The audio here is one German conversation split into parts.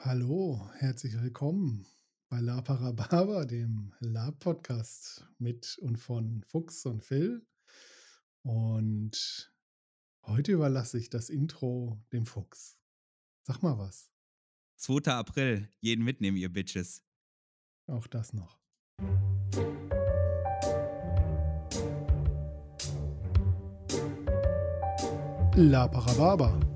Hallo, herzlich willkommen bei La Parababa, dem Lab-Podcast mit und von Fuchs und Phil. Und heute überlasse ich das Intro dem Fuchs. Sag mal was. 2. April, jeden mitnehmen, ihr Bitches. Auch das noch. La Parababa.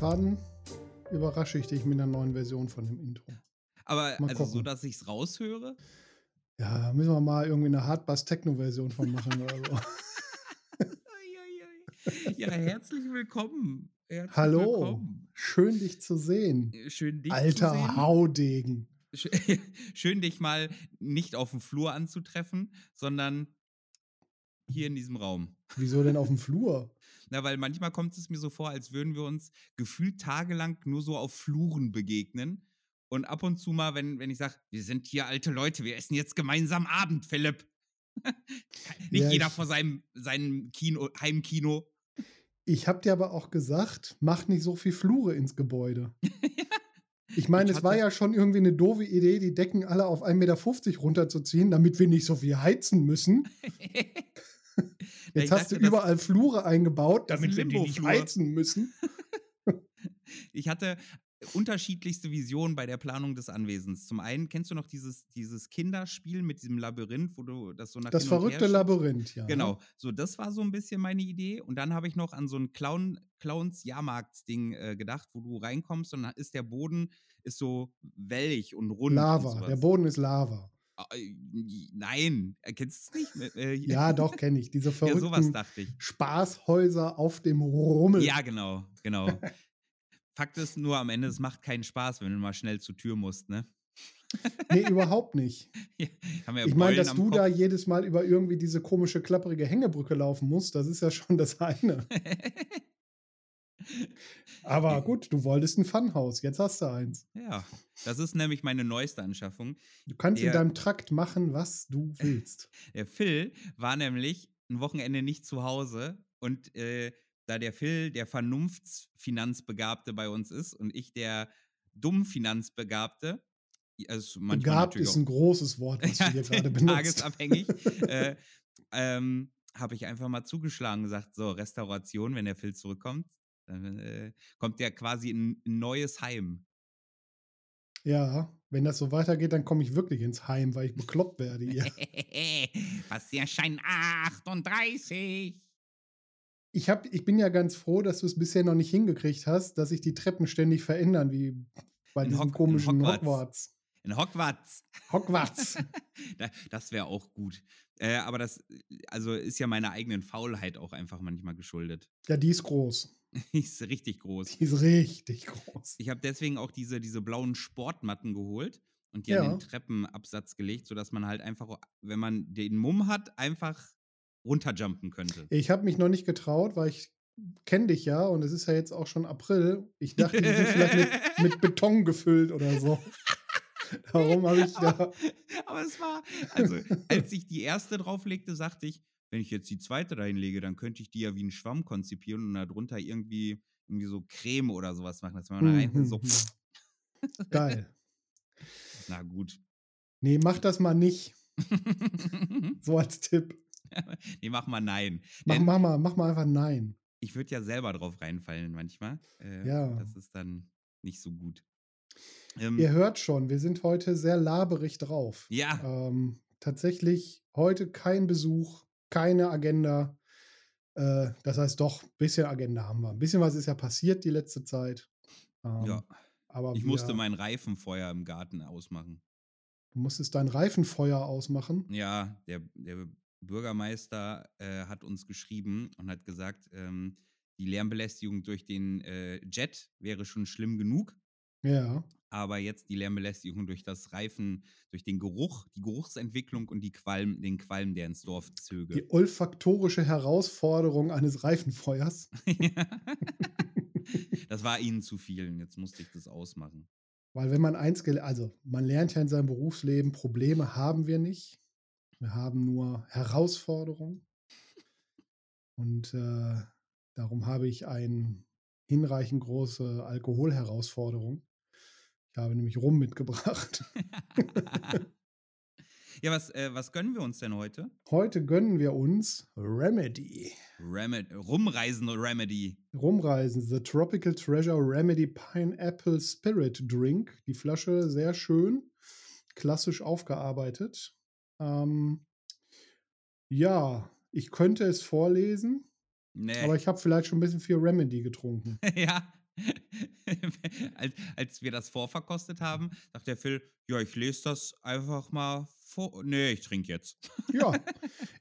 Irgendwann überrasche ich dich mit einer neuen Version von dem Intro. Aber Mal also so, dass ich es raushöre? Ja, müssen wir mal irgendwie eine Hardbass-Techno-Version von machen oder so. Ja, herzlich willkommen. Herzlich Hallo, Willkommen. schön dich zu sehen. Schön dich zu Alter sehen. Haudegen. Sch- Schön dich mal nicht auf dem Flur anzutreffen, sondern hier in diesem Raum. Wieso denn auf dem Flur? Na, weil manchmal kommt es mir so vor, als würden wir uns gefühlt tagelang nur so auf Fluren begegnen. Und ab und zu mal, wenn, wenn ich sage, wir sind hier alte Leute, wir essen jetzt gemeinsam Abend, Philipp. Nicht Ja, jeder vor seinem, seinem Kino, Heimkino. Ich hab dir aber auch gesagt, mach nicht so viel Flure ins Gebäude. Ich meine, es war ja schon irgendwie eine doofe Idee, die Decken alle auf 1,50 Meter runterzuziehen, damit wir nicht so viel heizen müssen. Jetzt hast dachte, du das- überall Flure eingebaut, Das ist ein damit wir die nicht heizen müssen. Ich hatte unterschiedlichste Visionen bei der Planung des Anwesens. Zum einen, kennst du noch dieses, dieses Kinderspiel mit diesem Labyrinth, wo du das so nach Das und verrückte? Labyrinth, ja. Genau, so das war so ein bisschen meine Idee. Und dann habe ich noch an so ein Clown, Clowns-Jahrmarktsding äh, gedacht, wo du reinkommst und dann ist der Boden ist so wellig und rund. und Lava. sowas. Der Boden ist Lava. Ah, äh, Nein, erkennst du es nicht? Äh, Ja, doch, kenne ich. Diese ja, sowas verrückten dachte ich. Spaßhäuser auf dem Rummel. Ja, genau, genau. Fakt ist nur am Ende, es macht keinen Spaß, wenn du mal schnell zur Tür musst, ne? Nee, überhaupt nicht. Haben wir Ich meine, dass du Kopf. da jedes Mal über irgendwie diese komische, klapprige Hängebrücke laufen musst, das ist ja schon das eine. Aber gut, du wolltest ein Funhaus, jetzt hast du eins. ja, das ist nämlich meine neueste Anschaffung. Du kannst in Der- deinem Trakt machen, was du willst. Der Phil war nämlich ein Wochenende nicht zu Hause und äh, da der Phil der Vernunftsfinanzbegabte bei uns ist und ich der Dummfinanzbegabte, also Begabt ist ein großes Wort, was du hier gerade benutzt. tagesabhängig, äh, ähm, habe ich einfach mal zugeschlagen und gesagt, so, Restauration, wenn der Phil zurückkommt, dann äh, kommt der quasi in ein neues Heim. Ja, wenn das so weitergeht, dann komme ich wirklich ins Heim, weil ich bekloppt werde hier. Passierschein 38. Ich, hab, ich bin ja ganz froh, dass du es bisher noch nicht hingekriegt hast, dass sich die Treppen ständig verändern, wie bei In diesem Hock- in komischen Hogwarts. Hogwarts. In Hogwarts. Hogwarts. Da- das wäre auch gut. Äh, aber das, also ist ja meiner eigenen Faulheit auch einfach manchmal geschuldet. ja, die ist groß. Die ist richtig groß. Die ist richtig groß. Ich habe deswegen auch diese, diese blauen Sportmatten geholt und die an Ja. den Treppenabsatz gelegt, sodass man halt einfach, wenn man den Mumm hat, einfach runterjumpen könnte. Ich habe mich noch nicht getraut, weil ich kenne dich ja und es ist ja jetzt auch schon April. Ich dachte, die sind vielleicht mit, mit Beton gefüllt oder so. Darum habe ich da. aber, aber es war, also als ich die erste drauflegte, sagte ich, wenn ich jetzt die zweite dahin lege, dann könnte ich die ja wie einen Schwamm konzipieren und darunter irgendwie, irgendwie so Creme oder sowas machen, dass man rein so, Mhm. Geil. na gut. Nee, mach das mal nicht. So als Tipp. nee, mach mal nein. Mach, Denn mach, mal, mach mal einfach nein. ich würde ja selber drauf reinfallen manchmal. Äh, Ja. Das ist dann nicht so gut. Ähm, Ihr hört schon, wir sind heute sehr laberig drauf. ja, Ähm, tatsächlich heute kein Besuch, keine Agenda. Äh, das heißt doch, ein bisschen Agenda haben wir. Ein bisschen was ist ja passiert die letzte Zeit. Ähm, ja. Aber Ich wir, musste mein Reifenfeuer im Garten ausmachen. du musstest dein Reifenfeuer ausmachen. Ja, der, der Bürgermeister äh, hat uns geschrieben und hat gesagt, ähm, die Lärmbelästigung durch den äh, Jet wäre schon schlimm genug. Ja. Aber jetzt die Lärmbelästigung durch das Reifen, durch den Geruch, die Geruchsentwicklung und die Qualm, den Qualm, der ins Dorf zöge. Die olfaktorische Herausforderung eines Reifenfeuers. das war ihnen zu viel. Jetzt musste ich das ausmachen. Weil wenn man eins, also man lernt ja in seinem Berufsleben, Probleme haben wir nicht. Wir haben nur Herausforderungen. Und äh, darum habe ich eine hinreichend große Alkoholherausforderung. Ich habe nämlich Rum mitgebracht. ja, was, äh, was gönnen wir uns denn heute? Heute gönnen wir uns Remedy. Remedy Rumreisen Remedy. Rumreisen. The Tropical Treasure Remedy Pineapple Spirit Drink. Die Flasche sehr schön, klassisch aufgearbeitet. Ähm, ja, ich könnte es vorlesen, nee. aber ich habe vielleicht schon ein bisschen viel Remedy getrunken. ja. als, als wir das vorverkostet haben, dachte der Phil, ja, ich lese das einfach mal vor. Nee, ich trinke jetzt. ja,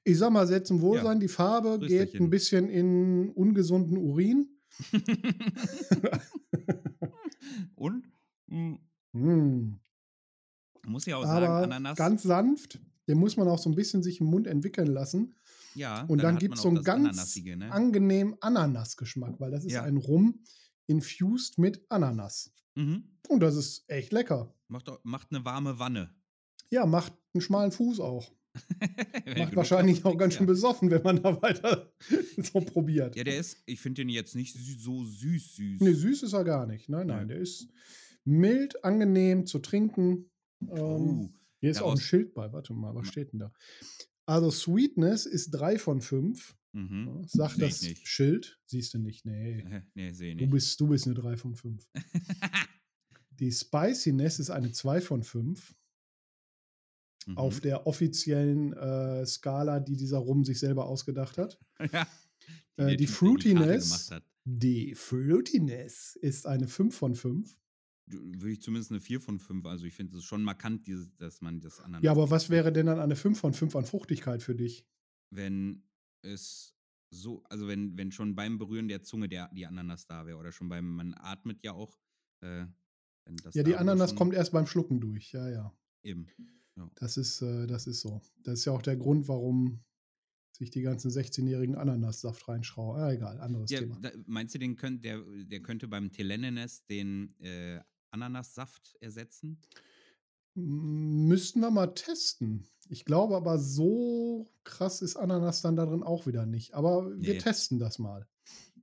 ich sag mal, sehr zum Wohlsein. Ja. Die Farbe geht ein bisschen in ungesunden Urin. Und? Mm. Mm. Muss ja auch Aber sagen, Ananas. Ganz sanft. Den muss man auch so ein bisschen sich im Mund entwickeln lassen. Ja. Und dann, dann gibt es so einen ganz ne? angenehmen Ananasgeschmack, weil das ist ja. ein Rum infused mit Ananas. Mhm. Und das ist echt lecker. Macht, macht eine warme Wanne. Ja, macht einen schmalen Fuß auch. macht wahrscheinlich auch ganz schön besoffen, wenn man da weiter so probiert. Ja, der ist, ich finde den jetzt nicht so süß, süß. Nee, süß ist er gar nicht. Nein, nein, ja. der ist mild, angenehm zu trinken. Ähm, oh, hier ist auch ein Schild bei. Warte mal, was steht denn da? Also Sweetness ist 3 von 5. Mhm. Sagt seh das Schild. Siehst du nicht? Nee. nee, sehe nicht. Du bist, du bist eine 3 von 5. Die Spiciness ist eine 2 von 5. Mhm. Auf der offiziellen äh, Skala, die dieser Rum sich selber ausgedacht hat. ja. Die, äh, die Fruitiness. Die Fruitiness ist eine 5 von 5 würde ich zumindest eine 4 von 5. Also ich finde es schon markant, dieses, dass man das Ananas. Ja, aber was wäre denn dann eine 5 von 5 an Fruchtigkeit für dich? Wenn es so, also wenn, wenn schon beim Berühren der Zunge der, die Ananas da wäre oder schon beim, man atmet ja auch. Äh, ja, die Ananas kommt erst beim Schlucken durch, ja, ja. Eben. Ja. Das, ist, äh, das ist so. Das ist ja auch der Grund, warum sich die ganzen 16-jährigen Ananassaft reinschrauben. Ah, egal, anderes ja, Thema. Da, meinst du, den könnt, der, der könnte beim Telenenes den äh, Ananassaft ersetzen? Müssten wir mal testen. Ich glaube aber, so krass ist Ananas dann darin auch wieder nicht. Aber wir nee. testen das mal.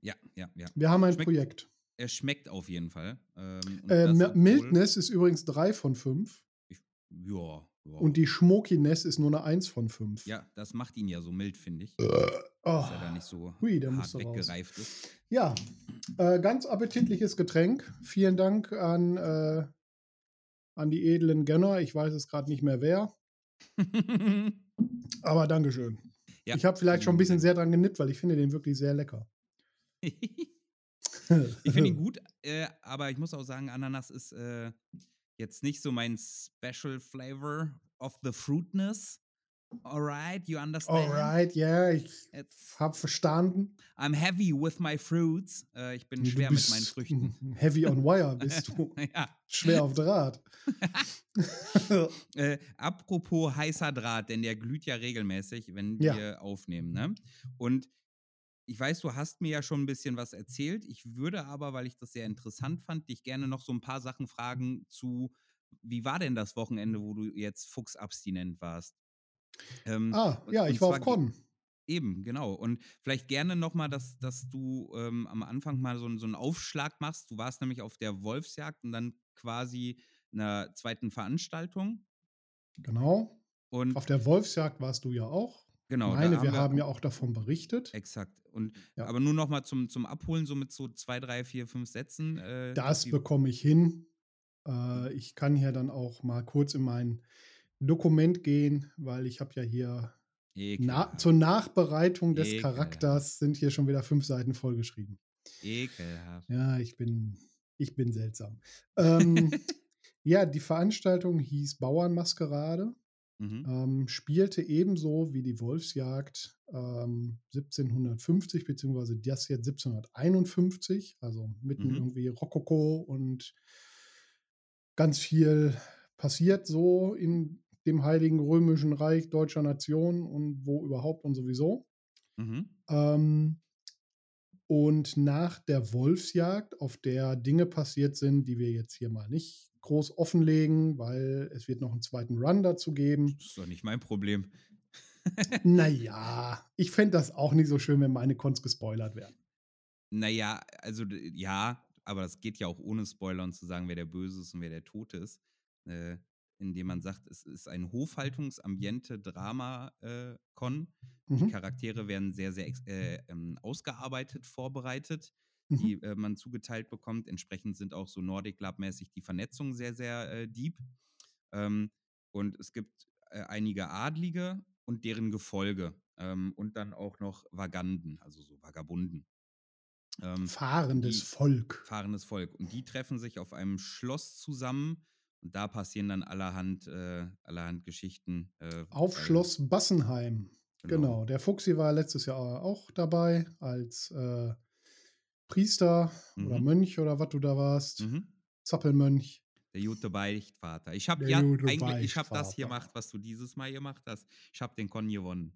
Ja, ja, ja. Wir haben ein schmeckt, Projekt. Er schmeckt auf jeden Fall. Ähm, äh, Mildness ist übrigens 3 von 5. Ja, ja. Und die Schmokiness ist nur eine 1 von 5. Ja, das macht ihn ja so mild, finde ich. Äh, oh. Dass er da nicht so Hui, hart weggereift raus. ist. Ja, äh, ganz appetitliches Getränk. Vielen Dank an, äh, an die edlen Gönner. Ich weiß es gerade nicht mehr wer. Aber Dankeschön. Ja, ich habe vielleicht schon ein bisschen sehr dran genippt, weil ich finde den wirklich sehr lecker. ich finde ihn gut, äh, aber ich muss auch sagen, Ananas ist äh, jetzt nicht so mein Special Flavor of the Fruitness. Alright, you understand? Alright, yeah, ich It's, hab verstanden. I'm heavy with my fruits. Äh, ich bin du schwer mit meinen Früchten. Heavy on wire bist du. ja. Schwer auf Draht. äh, apropos heißer Draht, denn der glüht ja regelmäßig, wenn ja. wir aufnehmen. Ne? Und ich weiß, du hast mir ja schon ein bisschen was erzählt. Ich würde aber, weil ich das sehr interessant fand, dich gerne noch so ein paar Sachen fragen zu, wie war denn das Wochenende, wo du jetzt fuchsabstinent warst? Ähm, ah, ja, ich war auf Con. Eben, genau. Und vielleicht gerne nochmal, dass, dass du ähm, am Anfang mal so, so einen Aufschlag machst. Du warst nämlich auf der Wolfsjagd und dann quasi einer zweiten Veranstaltung. Genau. Und auf der Wolfsjagd warst du ja auch. Genau. Meine, haben wir, wir haben ja auch davon berichtet. Exakt. Und ja. aber nur noch mal zum, zum Abholen, so mit so zwei, drei, vier, fünf Sätzen. Äh, das bekomme ich hin. Äh, ich kann hier dann auch mal kurz in mein Dokument gehen, weil ich habe ja hier na, zur Nachbereitung des Ekelhaft. Charakters sind hier schon wieder fünf Seiten vollgeschrieben. Ekelhaft. Ja, ich bin, ich bin seltsam. ähm, ja, die Veranstaltung hieß Bauernmaskerade. Mhm. ähm, spielte ebenso wie die Wolfsjagd ähm, 1750, beziehungsweise das jetzt 1751, also mitten Mhm. irgendwie Rokoko und ganz viel passiert so in dem Heiligen Römischen Reich deutscher Nation und wo überhaupt und sowieso. Mhm. Ähm, und nach der Wolfsjagd, auf der Dinge passiert sind, die wir jetzt hier mal nicht groß offenlegen, weil es wird noch einen zweiten Run dazu geben. Das ist doch nicht mein Problem. Naja, ich fände das auch nicht so schön, wenn meine Cons gespoilert werden. Naja, also ja, aber das geht ja auch ohne Spoilern zu sagen, wer der Böse ist und wer der Tote ist. Äh, indem man sagt, es ist ein Hofhaltungsambiente-Drama-Con. Die Mhm. Charaktere werden sehr, sehr äh, ähm, ausgearbeitet, vorbereitet, Mhm. die äh, man zugeteilt bekommt. Entsprechend sind auch so Nordic Club-mäßig die Vernetzungen sehr, sehr äh, deep. Ähm, und es gibt äh, einige Adlige und deren Gefolge. Ähm, und dann auch noch Vaganden, also so Vagabunden. Ähm, Fahrendes die- Volk. fahrendes Volk. Und die treffen sich auf einem Schloss zusammen und da passieren dann allerhand, äh, allerhand Geschichten. Äh, Auf Schloss Bassenheim. Genau. Genau. Der Fuchsi war letztes Jahr auch dabei als äh, Priester oder Mhm. Mönch oder was du da warst. Mhm. Zappelmönch. Der gute Beichtvater. Ich habe ja eigentlich, ich habe das hier gemacht, was du dieses Mal gemacht hast. Ich habe den Con gewonnen.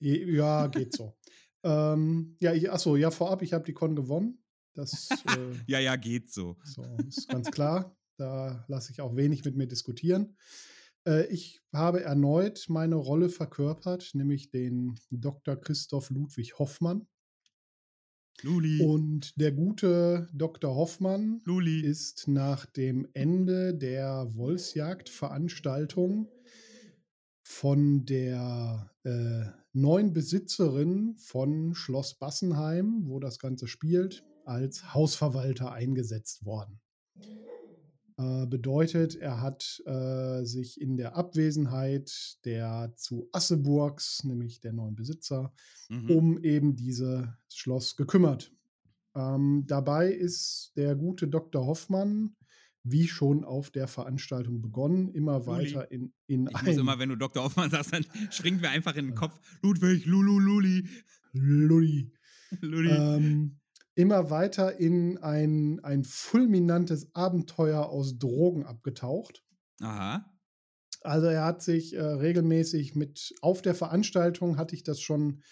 Ja, geht so. ähm, ja, ich, achso, ja, vorab, ich habe die Con gewonnen. Das äh, Ja, ja, geht so. so, ist ganz klar. Da lasse ich auch wenig mit mir diskutieren. Äh, ich habe erneut meine Rolle verkörpert, nämlich den Dr. Christoph Ludwig Hoffmann. Luli. Und der gute Dr. Hoffmann Luli. ist nach dem Ende der Wolfsjagd-Veranstaltung von der äh, neuen Besitzerin von Schloss Bassenheim, wo das Ganze spielt, als Hausverwalter eingesetzt worden. Äh, bedeutet, er hat äh, sich in der Abwesenheit der zu Asseburgs, nämlich der neuen Besitzer, Mhm. um eben dieses Schloss gekümmert. Ähm, dabei ist der gute Dr. Hoffmann, wie schon auf der Veranstaltung begonnen, immer Luli. weiter in, in Ich muss immer, wenn du Dr. Hoffmann sagst, dann springt mir einfach in den Kopf. Ludwig, Lulu, Luli. Lulli, Luli. ähm, immer weiter in ein, ein fulminantes Abenteuer aus Drogen abgetaucht. Aha. Also er hat sich äh, regelmäßig mit, auf der Veranstaltung hatte ich das schon,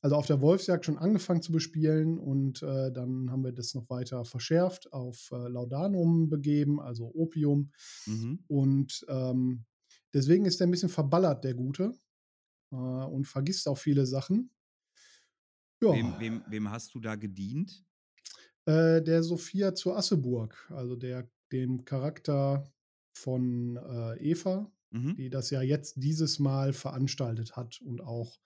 also auf der Wolfsjagd schon angefangen zu bespielen und äh, dann haben wir das noch weiter verschärft, auf äh, Laudanum begeben, also Opium. Mhm. Und ähm, deswegen ist er ein bisschen verballert, der Gute, äh, und vergisst auch viele Sachen. Ja, Wem, wem, wem hast du da gedient? Äh, der Sophia zu Asseburg, also der, dem Charakter von äh, Eva, Mhm. die das ja jetzt dieses Mal veranstaltet hat und auch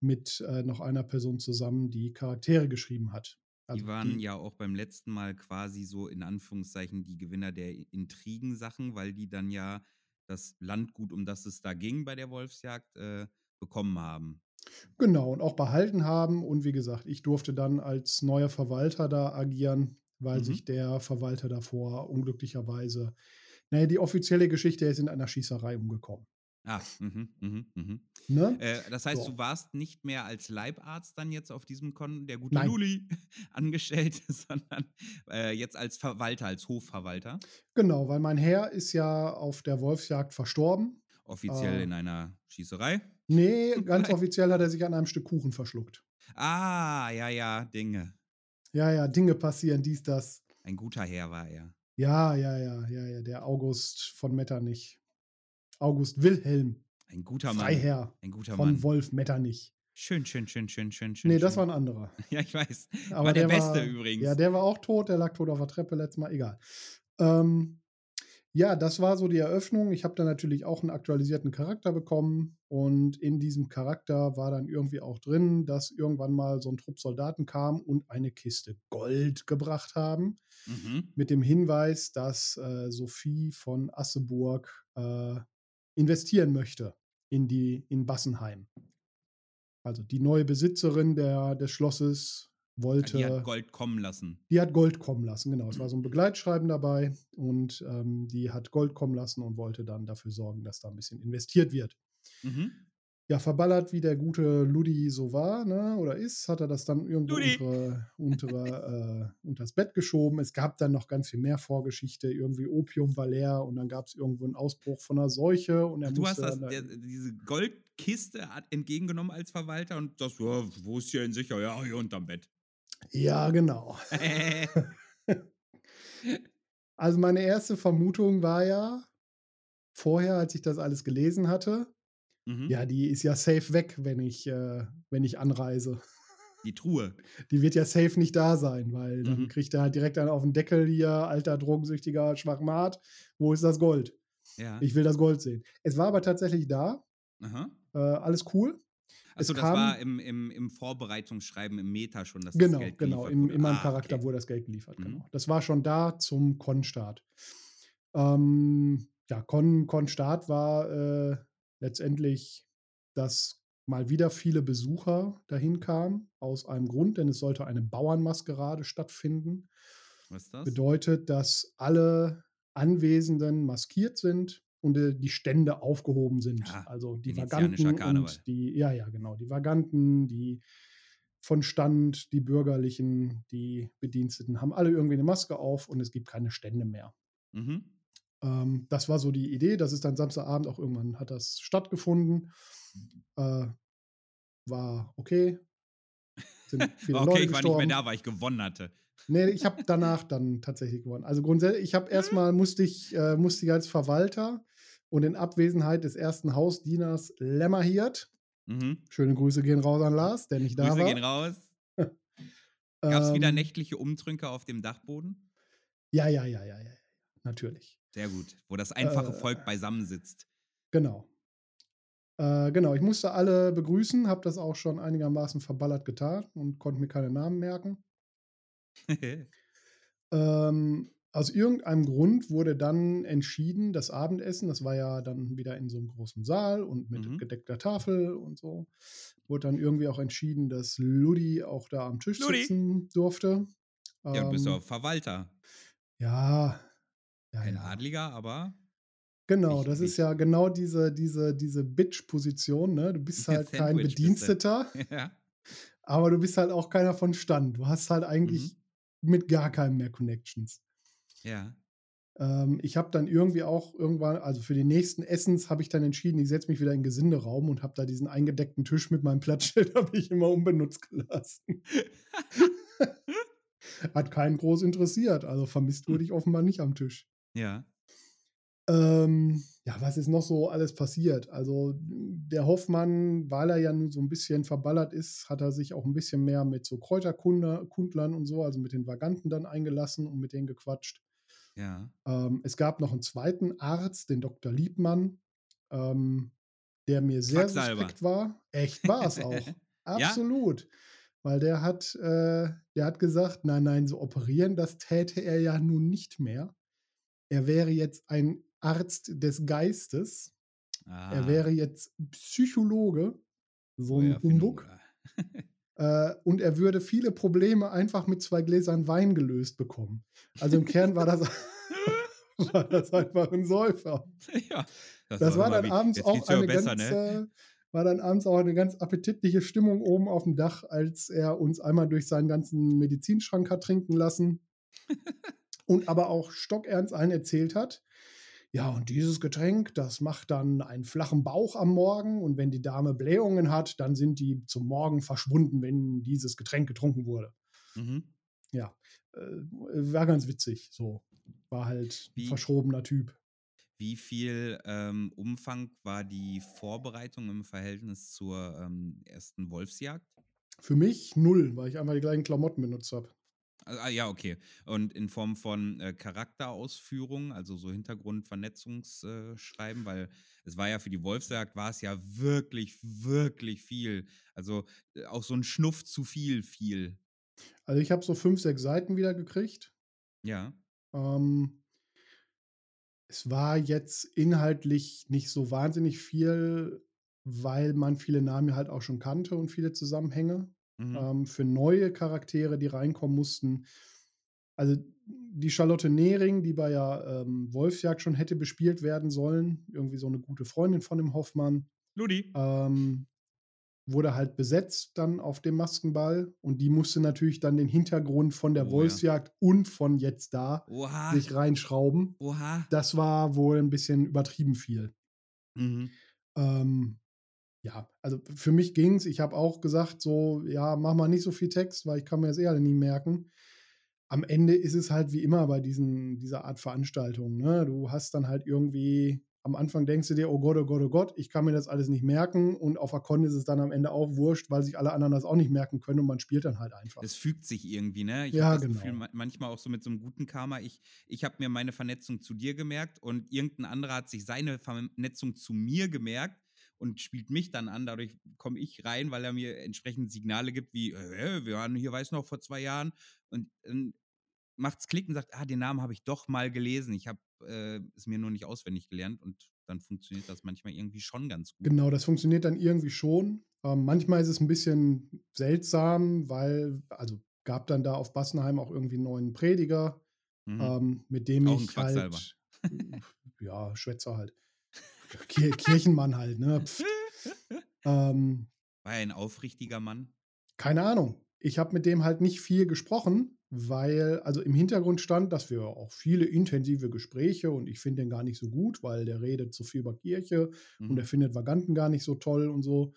mit äh, noch einer Person zusammen die Charaktere geschrieben hat. Also die waren ja auch beim letzten Mal quasi so in Anführungszeichen die Gewinner der Intrigensachen, weil die dann ja das Landgut, um das es da ging bei der Wolfsjagd, äh, bekommen haben. Genau, und auch behalten haben. Und wie gesagt, ich durfte dann als neuer Verwalter da agieren, weil Mhm. sich der Verwalter davor unglücklicherweise, naja, die offizielle Geschichte, ist in einer Schießerei umgekommen. Ah, mhm, mhm, mhm. Ne? Äh, das heißt, So. du warst nicht mehr als Leibarzt dann jetzt auf diesem Kon, der gute Nein. Luli, angestellt, sondern äh, jetzt als Verwalter, als Hofverwalter. Genau, weil mein Herr ist ja auf der Wolfsjagd verstorben. Offiziell Äh. in einer Schießerei. Nee, ganz Nein. offiziell hat er sich an einem Stück Kuchen verschluckt. Ah, ja, ja, Dinge. Ja, ja, Dinge passieren, dies, das. Ein guter Herr war er. Ja, ja, ja, ja, ja, der August von Metternich. August Wilhelm, Ein guter Mann. Freiherr Ein guter von Mann. Wolf Metternich. Schön, schön, schön, schön, schön, schön. Nee, das war ein anderer. Ja, ich weiß. Aber war der, Beste war, übrigens. Ja, der war auch tot, der lag tot auf der Treppe letztes Mal, egal. Ähm, ja, das war so die Eröffnung. Ich habe dann natürlich auch einen aktualisierten Charakter bekommen und in diesem Charakter war dann irgendwie auch drin, dass irgendwann mal so ein Trupp Soldaten kam und eine Kiste Gold gebracht haben, mhm. mit dem Hinweis, dass äh, Sophie von Asseburg äh, investieren möchte in die in Bassenheim. Also die neue Besitzerin der, des Schlosses wollte. Die hat Gold kommen lassen. Die hat Gold kommen lassen, genau. Es war so ein Begleitschreiben dabei und ähm, die hat Gold kommen lassen und wollte dann dafür sorgen, dass da ein bisschen investiert wird. Mhm. Ja, verballert, wie der gute Ludi so war, ne, oder ist, hat er das dann irgendwo Ludi! unter, unter, äh, unters Bett geschoben. Es gab dann noch ganz viel mehr Vorgeschichte. Irgendwie Opium war leer und dann gab es irgendwo einen Ausbruch von einer Seuche und er Du hast musste das, der, diese Goldkiste entgegengenommen als Verwalter und das, ja, wo ist hier denn sicher? Ja, hier unterm Bett. Ja, genau. Also meine erste Vermutung war ja, vorher, als ich das alles gelesen hatte, mhm. ja, die ist ja safe weg, wenn ich, äh, wenn ich anreise. Die Truhe. Die wird ja safe nicht da sein, weil dann Mhm. kriegt er halt direkt einen auf den Deckel hier, alter drogensüchtiger Schwachmat. Wo ist das Gold? Ja. Ich will das Gold sehen. Es war aber tatsächlich da. Äh, alles cool. Achso, das war im, im, im Vorbereitungsschreiben im Meta schon, dass Genau, das Geld genau. geliefert In, meinem Ah, Charakter okay. wurde das Geld geliefert. Mhm. Genau. Das war schon da zum Con-Start. Ähm, ja, Con- Con-Start war äh, letztendlich, dass mal wieder viele Besucher dahin kamen, aus einem Grund, denn es sollte eine Bauernmaskerade stattfinden. Was ist das? Bedeutet, dass alle Anwesenden maskiert sind und äh, die Stände aufgehoben sind. Ah, also die Vaganten und die, ja, ja, genau, die Vaganten, die von Stand, die Bürgerlichen, die Bediensteten haben alle irgendwie eine Maske auf und es gibt keine Stände mehr. Mhm. Ähm, das war so die Idee. Das ist dann Samstagabend auch irgendwann hat das stattgefunden. Äh, war okay. Sind viele Okay, Leute ich war nicht gestorben. mehr da, weil ich gewonnen hatte. Nee, ich habe danach dann tatsächlich gewonnen. Also grundsätzlich, ich habe erstmal musste ich, äh, musste ich als Verwalter und in Abwesenheit des ersten Hausdieners Lämmerhirt, Mhm. schöne Grüße gehen raus an Lars, der nicht da Grüße war. gehen raus. Gab es wieder Ähm, nächtliche Umtrünke auf dem Dachboden? Ja, ja, ja, ja, ja, ja, natürlich. Sehr gut. Wo das einfache Äh, Volk beisammensitzt. Genau. Äh, genau, ich musste alle begrüßen, habe das auch schon einigermaßen verballert getan und konnte mir keine Namen merken. Ähm, aus irgendeinem Grund wurde dann entschieden, das Abendessen, das war ja dann wieder in so einem großen Saal und mit Mhm. gedeckter Tafel und so, wurde dann irgendwie auch entschieden, dass Ludi auch da am Tisch Ludi! sitzen durfte. ja, du bist Ähm, doch Verwalter. ja, ja, Kein ja. Adliger, aber Genau, Nicht- das ist nicht- ja genau diese, diese, diese Bitch-Position, ne? Du bist halt kein Sandwich du. Bediensteter, ja. aber du bist halt auch keiner von Stand. Du hast halt eigentlich Mhm. mit gar keinem mehr Connections. Ja. Ähm, ich habe dann irgendwie auch irgendwann, also für die nächsten Essens habe ich dann entschieden, ich setze mich wieder in den Gesinderaum und habe da diesen eingedeckten Tisch mit meinem Platzschild habe ich immer unbenutzt gelassen. Hat keinen groß interessiert, also vermisst wurde ich offenbar nicht am Tisch. Ja. Ähm, ja, was ist noch so alles passiert? Also der Hoffmann, weil er ja nun so ein bisschen verballert ist, hat er sich auch ein bisschen mehr mit so Kräuterkundlern und so, also mit den Vaganten dann eingelassen und mit denen gequatscht. Ja. Ähm, es gab noch einen zweiten Arzt, den Dr. Liebmann, ähm, der mir sehr suspekt war. Echt war es auch. Absolut. Weil der hat, äh, der hat gesagt, nein, nein, so operieren, das täte er ja nun nicht mehr. Er wäre jetzt ein Arzt des Geistes. Ah, Er wäre jetzt Psychologe. So ein Erfindung, Humbug. Äh, und er würde viele Probleme einfach mit zwei Gläsern Wein gelöst bekommen. Also im Kern war das, war das einfach ein Säufer. ja. Das ist war dann wie- abends auch eine besser, ganz, ne? war dann abends auch eine ganz appetitliche Stimmung oben auf dem Dach, als er uns einmal durch seinen ganzen Medizinschrank hat trinken lassen und aber auch stockernst allen erzählt hat. Ja, und dieses Getränk, das macht dann einen flachen Bauch am Morgen und wenn die Dame Blähungen hat, dann sind die zum Morgen verschwunden, wenn dieses Getränk getrunken wurde. Mhm. Ja, äh, war ganz witzig. So war halt Wie- verschrobener Typ. Wie viel ähm, Umfang war die Vorbereitung im Verhältnis zur ähm, ersten Wolfsjagd? Für mich null, weil ich einfach die gleichen Klamotten benutzt habe. Ah, ah, ja, okay. Und in Form von äh, Charakterausführung, also so Hintergrund-Vernetzungsschreiben, weil es war ja für die Wolfsjagd, war es ja wirklich, wirklich viel. Also äh, auch so ein Schnuff zu viel, viel. Also ich habe so fünf, sechs Seiten wieder gekriegt. Ja. Ähm, es war jetzt inhaltlich nicht so wahnsinnig viel, weil man viele Namen halt auch schon kannte und viele Zusammenhänge. Mhm. ähm, für neue Charaktere, die reinkommen mussten. Also die Charlotte Nehring, die bei ja ähm, Wolfsjagd schon hätte bespielt werden sollen, irgendwie so eine gute Freundin von dem Hoffmann, Ludi. ähm, wurde halt besetzt dann auf dem Maskenball und die musste natürlich dann den Hintergrund von der Oh ja. Wolfsjagd und von jetzt da Oha. sich reinschrauben. Oha. Das war wohl ein bisschen übertrieben viel. Mhm. Ähm, ja, also für mich ging's. Ich habe auch gesagt, so, ja, mach mal nicht so viel Text, weil ich kann mir das eh alle nie merken. Am Ende ist es halt wie immer bei diesen, dieser Art Veranstaltungen. Ne? Du hast dann halt irgendwie, am Anfang denkst du dir, oh Gott, oh Gott, oh Gott, ich kann mir das alles nicht merken. Und auf Con ist es dann am Ende auch wurscht, weil sich alle anderen das auch nicht merken können und man spielt dann halt einfach. Es fügt sich irgendwie, ne? Ich Ja, habe das genau. Gefühl, ma- manchmal auch so mit so einem guten Karma. Ich, ich habe mir meine Vernetzung zu dir gemerkt und irgendein anderer hat sich seine Vernetzung zu mir gemerkt und spielt mich dann an. Dadurch komme ich rein, weil er mir entsprechend Signale gibt, wie, äh, wir waren hier, weiß noch, vor zwei Jahren. Und dann macht's Klick und sagt, ah, den Namen habe ich doch mal gelesen. Ich habe äh, es mir nur nicht auswendig gelernt und dann funktioniert das manchmal irgendwie schon ganz gut. Genau, das funktioniert dann irgendwie schon. Ähm, manchmal ist es ein bisschen seltsam, weil, also gab dann da auf Bassenheim auch irgendwie einen neuen Prediger, Mhm. ähm, mit dem Auch ich halt, ja, Schwätzer halt. Kir Kirchenmann halt, ne? Ähm, War er ein aufrichtiger Mann? keine Ahnung. Ich habe mit dem halt nicht viel gesprochen, weil, also im Hintergrund stand, dass wir auch viele intensive Gespräche und ich finde den gar nicht so gut, weil der redet zu viel über Kirche und Mhm. er findet Vaganten gar nicht so toll und so.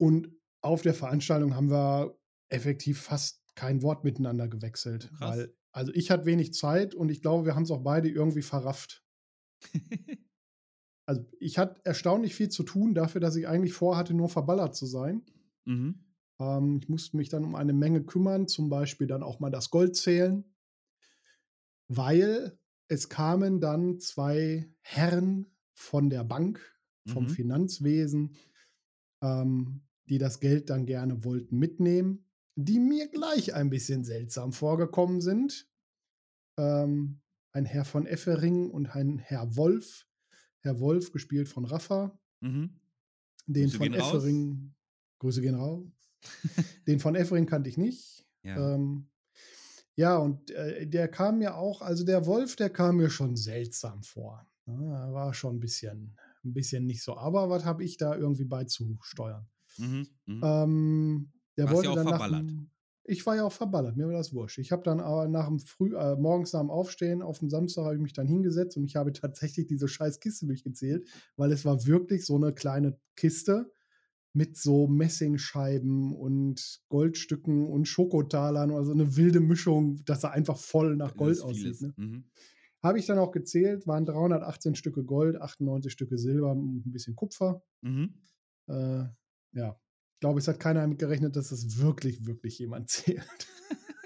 Und auf der Veranstaltung haben wir effektiv fast kein Wort miteinander gewechselt. Krass. Weil, also ich hatte wenig Zeit und ich glaube, wir haben es auch beide irgendwie verrafft. Also ich hatte erstaunlich viel zu tun dafür, dass ich eigentlich vorhatte, nur verballert zu sein. mhm. Ähm, ich musste mich dann um eine Menge kümmern, zum Beispiel dann auch mal das Gold zählen, weil es kamen dann zwei Herren von der Bank, vom Mhm. Finanzwesen, ähm, die das Geld dann gerne wollten mitnehmen, die mir gleich ein bisschen seltsam vorgekommen sind. Ähm, ein Herr von Effering und ein Herr Wolf. Herr Wolf, gespielt von Rafa, Mhm. den Grüße von. Effering. Grüße gehen raus. Den von Effering kannte ich nicht. Ja. Ähm, ja, und äh, der kam mir auch, also der Wolf, der kam mir schon seltsam vor. Ja, er war schon ein bisschen, ein bisschen nicht so. Aber was habe ich da irgendwie beizusteuern? Mhm. Mhm. Ähm, der Warst wollte ja auch dann nach verballert. dem, Ich war ja auch verballert, mir war das wurscht. Ich habe dann aber nach dem Früh, äh, morgens nach dem Aufstehen auf dem Samstag habe ich mich dann hingesetzt und ich habe tatsächlich diese scheiß Kiste durchgezählt, weil es war wirklich so eine kleine Kiste mit so Messingscheiben und Goldstücken und Schokotalern, also eine wilde Mischung, dass er einfach voll nach Gold aussieht. Ne? Mhm. Habe ich dann auch gezählt, waren 318 Stücke Gold, 98 Stücke Silber und ein bisschen Kupfer. Mhm. Äh, ja, ich glaube, es hat keiner damit gerechnet, dass das wirklich, wirklich jemand zählt.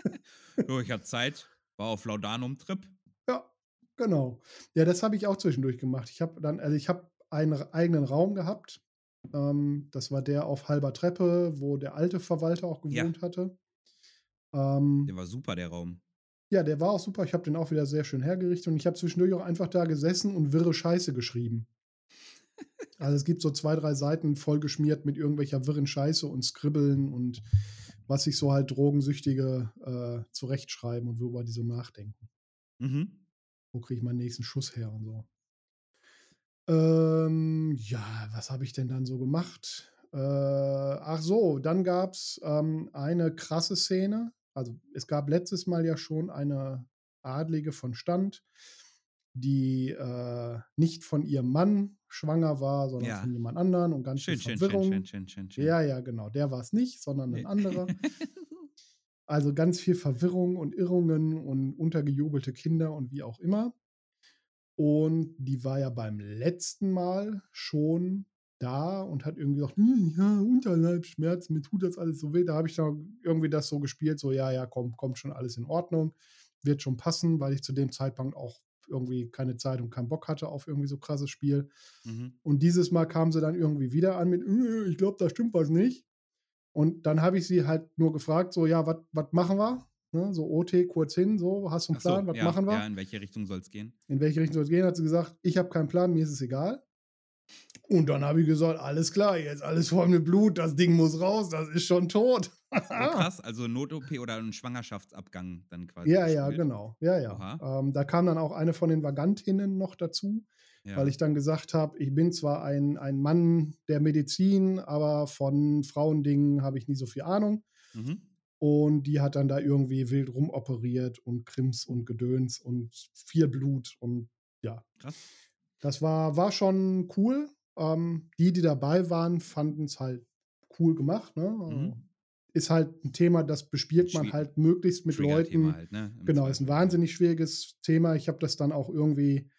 So, ich hatte Zeit, war auf Laudanum-Trip. Ja, genau. Ja, das habe ich auch zwischendurch gemacht. Ich habe dann, also ich habe einen eigenen Raum gehabt. Ähm, das war der auf halber Treppe, wo der alte Verwalter auch Ja. gewohnt hatte. Ähm, Der war super, der Raum. ja, der war auch super. Ich habe den auch wieder sehr schön hergerichtet und ich habe zwischendurch auch einfach da gesessen und wirre Scheiße geschrieben. Also es gibt so zwei, drei Seiten vollgeschmiert mit irgendwelcher wirren Scheiße und Skribbeln und was sich so halt Drogensüchtige äh, zurechtschreiben und worüber die so nachdenken. Mhm. Wo kriege ich meinen nächsten Schuss her und so. Ähm, ja, was habe ich denn dann so gemacht? Äh, ach so, dann gab es ähm, eine krasse Szene. Also es gab letztes Mal ja schon eine Adlige von Stand, die äh, nicht von ihrem Mann schwanger war, sondern Ja. von jemand anderen und ganz Schön, viel schön, Verwirrung. schön, schön, schön, schön, schön. Ja, ja, genau. Der war es nicht, sondern ein anderer. Also ganz viel Verwirrung und Irrungen und untergejubelte Kinder und wie auch immer. Und die war ja beim letzten Mal schon da und hat irgendwie gesagt, "Hm, ja, Unterleibsschmerzen, mir tut das alles so weh. Da habe ich dann irgendwie das so gespielt, so ja, ja, komm, kommt schon alles in Ordnung, wird schon passen, weil ich zu dem Zeitpunkt auch irgendwie keine Zeit und keinen Bock hatte auf irgendwie so krasses Spiel. Mhm. Und dieses Mal kam sie dann irgendwie wieder an mit, "Äh, ich glaube, da stimmt was nicht. Und dann habe ich sie halt nur gefragt, so, ja, was machen wir? Ne, so OT kurz hin, so, hast du einen Ach so, Plan, was ja, machen wir? Ja, in welche Richtung soll es gehen? In welche Richtung soll es gehen? Hat sie gesagt, ich habe keinen Plan, mir ist es egal. Und dann habe ich gesagt, alles klar, jetzt alles voll mit Blut, das Ding muss raus, das ist schon tot. Oh, krass, also Not-OP oder ein Schwangerschaftsabgang dann quasi. Ja, ja, gespielt. genau. Ja, ja. Ähm, da kam dann auch eine von den Vagantinnen noch dazu, Ja. weil ich dann gesagt habe, ich bin zwar ein, ein Mann der Medizin, aber von Frauendingen habe ich nie so viel Ahnung. Mhm. Und die hat dann da irgendwie wild rumoperiert und Krims und Gedöns und viel Blut und ja. Krass. Das war, war schon cool. Ähm, die, die dabei waren, fanden es halt cool gemacht. Ne? Mhm. Ist halt ein Thema, das bespielt man Schwier- halt möglichst mit Leuten. Halt, ne? Genau, ist ein wahnsinnig schwieriges Thema. Ich habe das dann auch irgendwie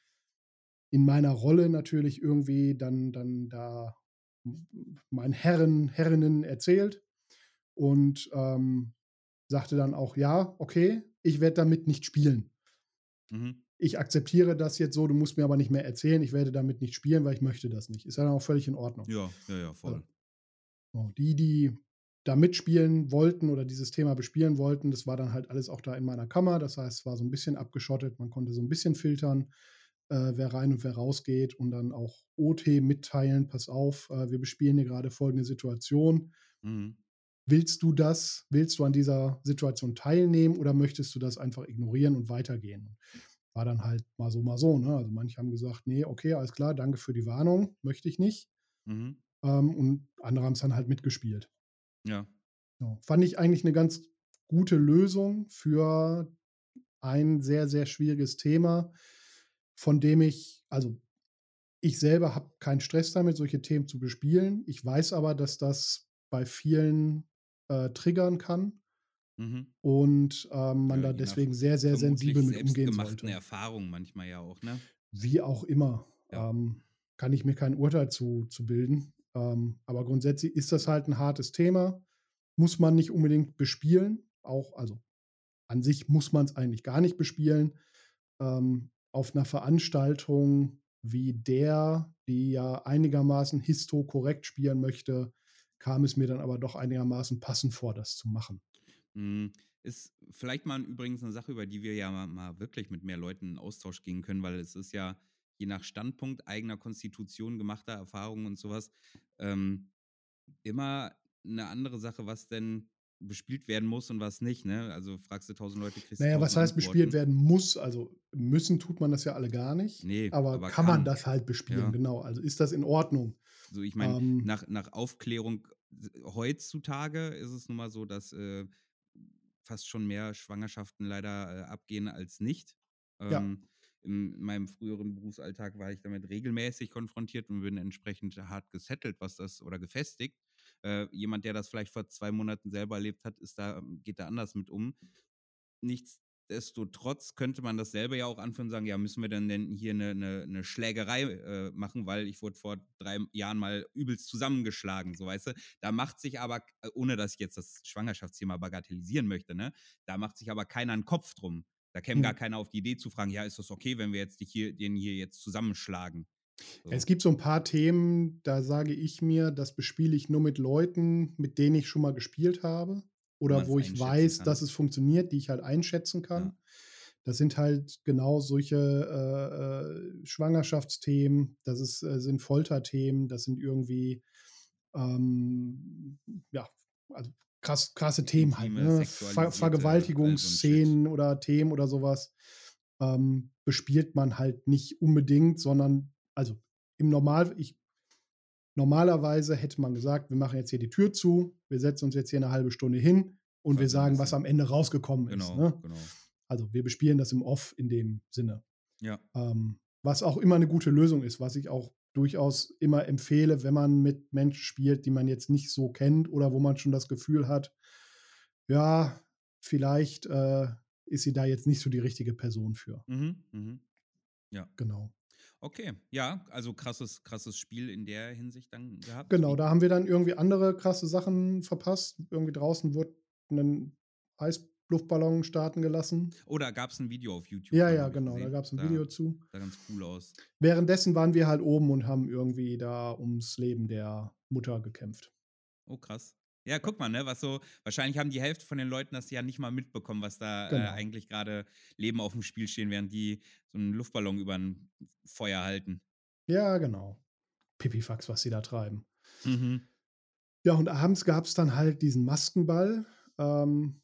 in meiner Rolle natürlich irgendwie dann, dann da meinen Herren, Herrinnen erzählt und ähm, sagte dann auch, ja, okay, ich werde damit nicht spielen. Mhm. Ich akzeptiere das jetzt so, du musst mir aber nicht mehr erzählen, ich werde damit nicht spielen, weil ich möchte das nicht. Ist ja dann auch völlig in Ordnung. Ja, ja, ja, voll. Also, So, die, die da mitspielen wollten oder dieses Thema bespielen wollten, das war dann halt alles auch da in meiner Kammer. Das heißt, es war so ein bisschen abgeschottet, man konnte so ein bisschen filtern, äh, wer rein und wer rausgeht und dann auch OT mitteilen, pass auf, äh, wir bespielen hier gerade folgende Situation. Mhm. Willst du das? Willst du an dieser Situation teilnehmen oder möchtest du das einfach ignorieren und weitergehen? War dann halt mal so, mal so. Ne? Also manche haben gesagt, nee, okay, alles klar, danke für die Warnung, möchte ich nicht. Mhm. Ähm, und andere haben es dann halt mitgespielt. Ja. Ja, fand ich eigentlich eine ganz gute Lösung für ein sehr, sehr schwieriges Thema, von dem ich, also ich selber habe keinen Stress damit, solche Themen zu bespielen. Ich weiß aber, dass das bei vielen äh, triggern kann Mhm. und ähm, man Ja, da deswegen sehr, sehr sensibel mit umgehen sollte. Erfahrungen manchmal ja auch, ne? Wie auch immer. Ja. Ähm, kann ich mir kein Urteil zu, zu bilden. Ähm, aber grundsätzlich ist das halt ein hartes Thema. Muss man nicht unbedingt bespielen. Auch, also an sich muss man es eigentlich gar nicht bespielen. Ähm, auf einer Veranstaltung wie der, die ja einigermaßen histo-korrekt spielen möchte, kam es mir dann aber doch einigermaßen passend vor, das zu machen. Mm, Ist vielleicht mal übrigens eine Sache, über die wir ja mal, mal wirklich mit mehr Leuten in Austausch gehen können, weil es ist ja je nach Standpunkt eigener Konstitution, gemachter Erfahrungen und sowas ähm, immer eine andere Sache, was denn bespielt werden muss und was nicht. Ne? Also fragst du tausend Leute, kriegst du Naja, was heißt bespielt werden muss? Also müssen tut man das ja alle gar nicht. Nee, aber, aber kann, kann. man das halt bespielen, Ja. genau. Also ist das in Ordnung? So, ich meine, Ähm, nach, nach Aufklärung heutzutage ist es nun mal so, dass äh, fast schon mehr Schwangerschaften leider äh, abgehen als nicht. Ja. Ähm, in meinem früheren Berufsalltag war ich damit regelmäßig konfrontiert und bin entsprechend hart gesettelt, was das oder gefestigt. Äh, jemand, der das vielleicht vor zwei Monaten selber erlebt hat, ist da, geht da anders mit um. Nichtsdestotrotz könnte man dasselbe ja auch anführen und sagen, ja, müssen wir denn, denn hier eine, eine, eine Schlägerei äh, machen, weil ich wurde vor drei Jahren mal übelst zusammengeschlagen, so weißt du. Da macht sich aber, äh, ohne dass ich jetzt das Schwangerschaftsthema bagatellisieren möchte, ne, da macht sich aber keiner einen Kopf drum. Da käme Hm. gar keiner auf die Idee zu fragen, ja, ist das okay, wenn wir jetzt dich hier, den hier jetzt zusammenschlagen? So. Es gibt so ein paar Themen, da sage ich mir, das bespiele ich nur mit Leuten, mit denen ich schon mal gespielt habe oder wo ich weiß, kann. dass es funktioniert, die ich halt einschätzen kann. Ja. Das sind halt genau solche äh, äh, Schwangerschaftsthemen, das ist, äh, sind Folterthemen, das sind irgendwie ähm, ja, also krass, krasse Themen halt. Ne? Ver Vergewaltigungsszenen oder Themen oder sowas ähm, bespielt man halt nicht unbedingt, sondern also im Normal, ich normalerweise hätte man gesagt, wir machen jetzt hier die Tür zu, wir setzen uns jetzt hier eine halbe Stunde hin und wir sagen, was am Ende rausgekommen ist. Genau, Ne? genau. Also wir bespielen das im Off in dem Sinne. Ja. Ähm, was auch immer eine gute Lösung ist, was ich auch durchaus immer empfehle, wenn man mit Menschen spielt, die man jetzt nicht so kennt oder wo man schon das Gefühl hat, ja, vielleicht äh, ist sie da jetzt nicht so die richtige Person für. Mhm, mhm. Ja. Genau. Okay, ja, also krasses, krasses Spiel in der Hinsicht dann gehabt. Genau, da haben wir dann irgendwie andere krasse Sachen verpasst. Irgendwie draußen wurde ein Eisluftballon starten gelassen. Oh, da gab es ein Video auf YouTube. Ja, ja, genau, da gesehen. gab es ein Da- Video zu. Sah ganz cool aus. Währenddessen waren wir halt oben und haben irgendwie da ums Leben der Mutter gekämpft. Oh, krass. Ja, guck mal, ne, was so, wahrscheinlich haben die Hälfte von den Leuten das ja nicht mal mitbekommen, was da Genau. äh, eigentlich gerade Leben auf dem Spiel stehen, während die so einen Luftballon über ein Feuer halten. Ja, genau. Pipifax, was sie da treiben. Mhm. Ja, und abends gab es dann halt diesen Maskenball. Ähm,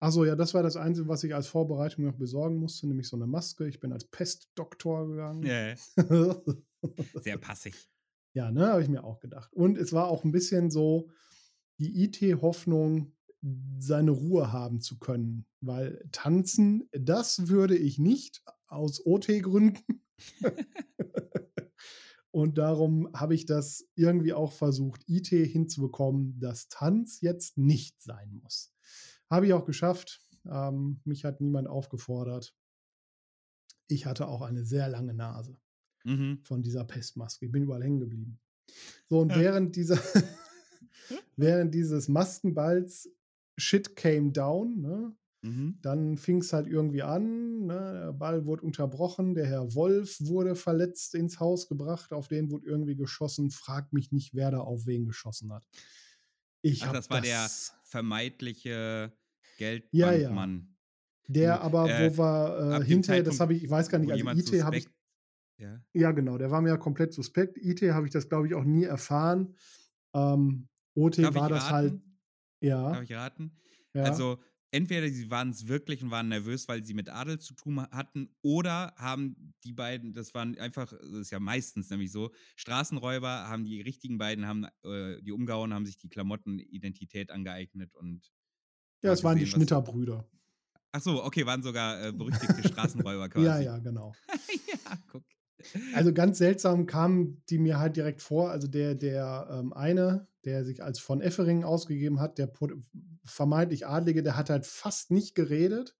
also ja, das war das Einzige, was ich als Vorbereitung noch besorgen musste, nämlich so eine Maske. Ich bin als Pestdoktor gegangen. Ja, sehr passig. Ja, ne, habe ich mir auch gedacht. Und es war auch ein bisschen so die IT-Hoffnung, seine Ruhe haben zu können. Weil tanzen, das würde ich nicht aus OT-Gründen. Und darum habe ich das irgendwie auch versucht, IT hinzubekommen, dass Tanz jetzt nicht sein muss. Habe ich auch geschafft. Ähm, mich hat niemand aufgefordert. Ich hatte auch eine sehr lange Nase Mhm. von dieser Pestmaske. Ich bin überall hängen geblieben. So, und während dieser, während dieses Maskenballs Shit came down, ne, Mhm. dann fing es halt irgendwie an. Ne? Der Ball wurde unterbrochen. Der Herr Wolf wurde verletzt ins Haus gebracht. Auf den wurde irgendwie geschossen. Frag mich nicht, wer da auf wen geschossen hat. Ich Ach, das war der das, vermeintliche Ja, ja. Geldbankmann. der Hm, aber, äh, wo ab äh, hinterher, das habe ich, ich weiß gar nicht, also IT habe ich. Ja. ja genau, der war mir ja komplett suspekt. IT habe ich das, glaube ich, auch nie erfahren. Ähm, OT Darf war das halt, ja, Darf ich raten? ja. Also entweder sie waren es wirklich und waren nervös, weil sie mit Adel zu tun hatten, oder haben die beiden, das waren einfach, das ist ja meistens nämlich so, Straßenräuber haben die richtigen beiden, haben äh, die umgehauen, haben sich die Klamottenidentität angeeignet und ja, es waren die gesehen. Schnitterbrüder. Ach so, okay, waren sogar äh, berüchtigte Straßenräuber quasi. Ja, ja, genau. ja, guck. Also ganz seltsam kamen die mir halt direkt vor. Also der, der ähm, eine, der sich als von Effering ausgegeben hat, der vermeintlich Adlige, der hat halt fast nicht geredet.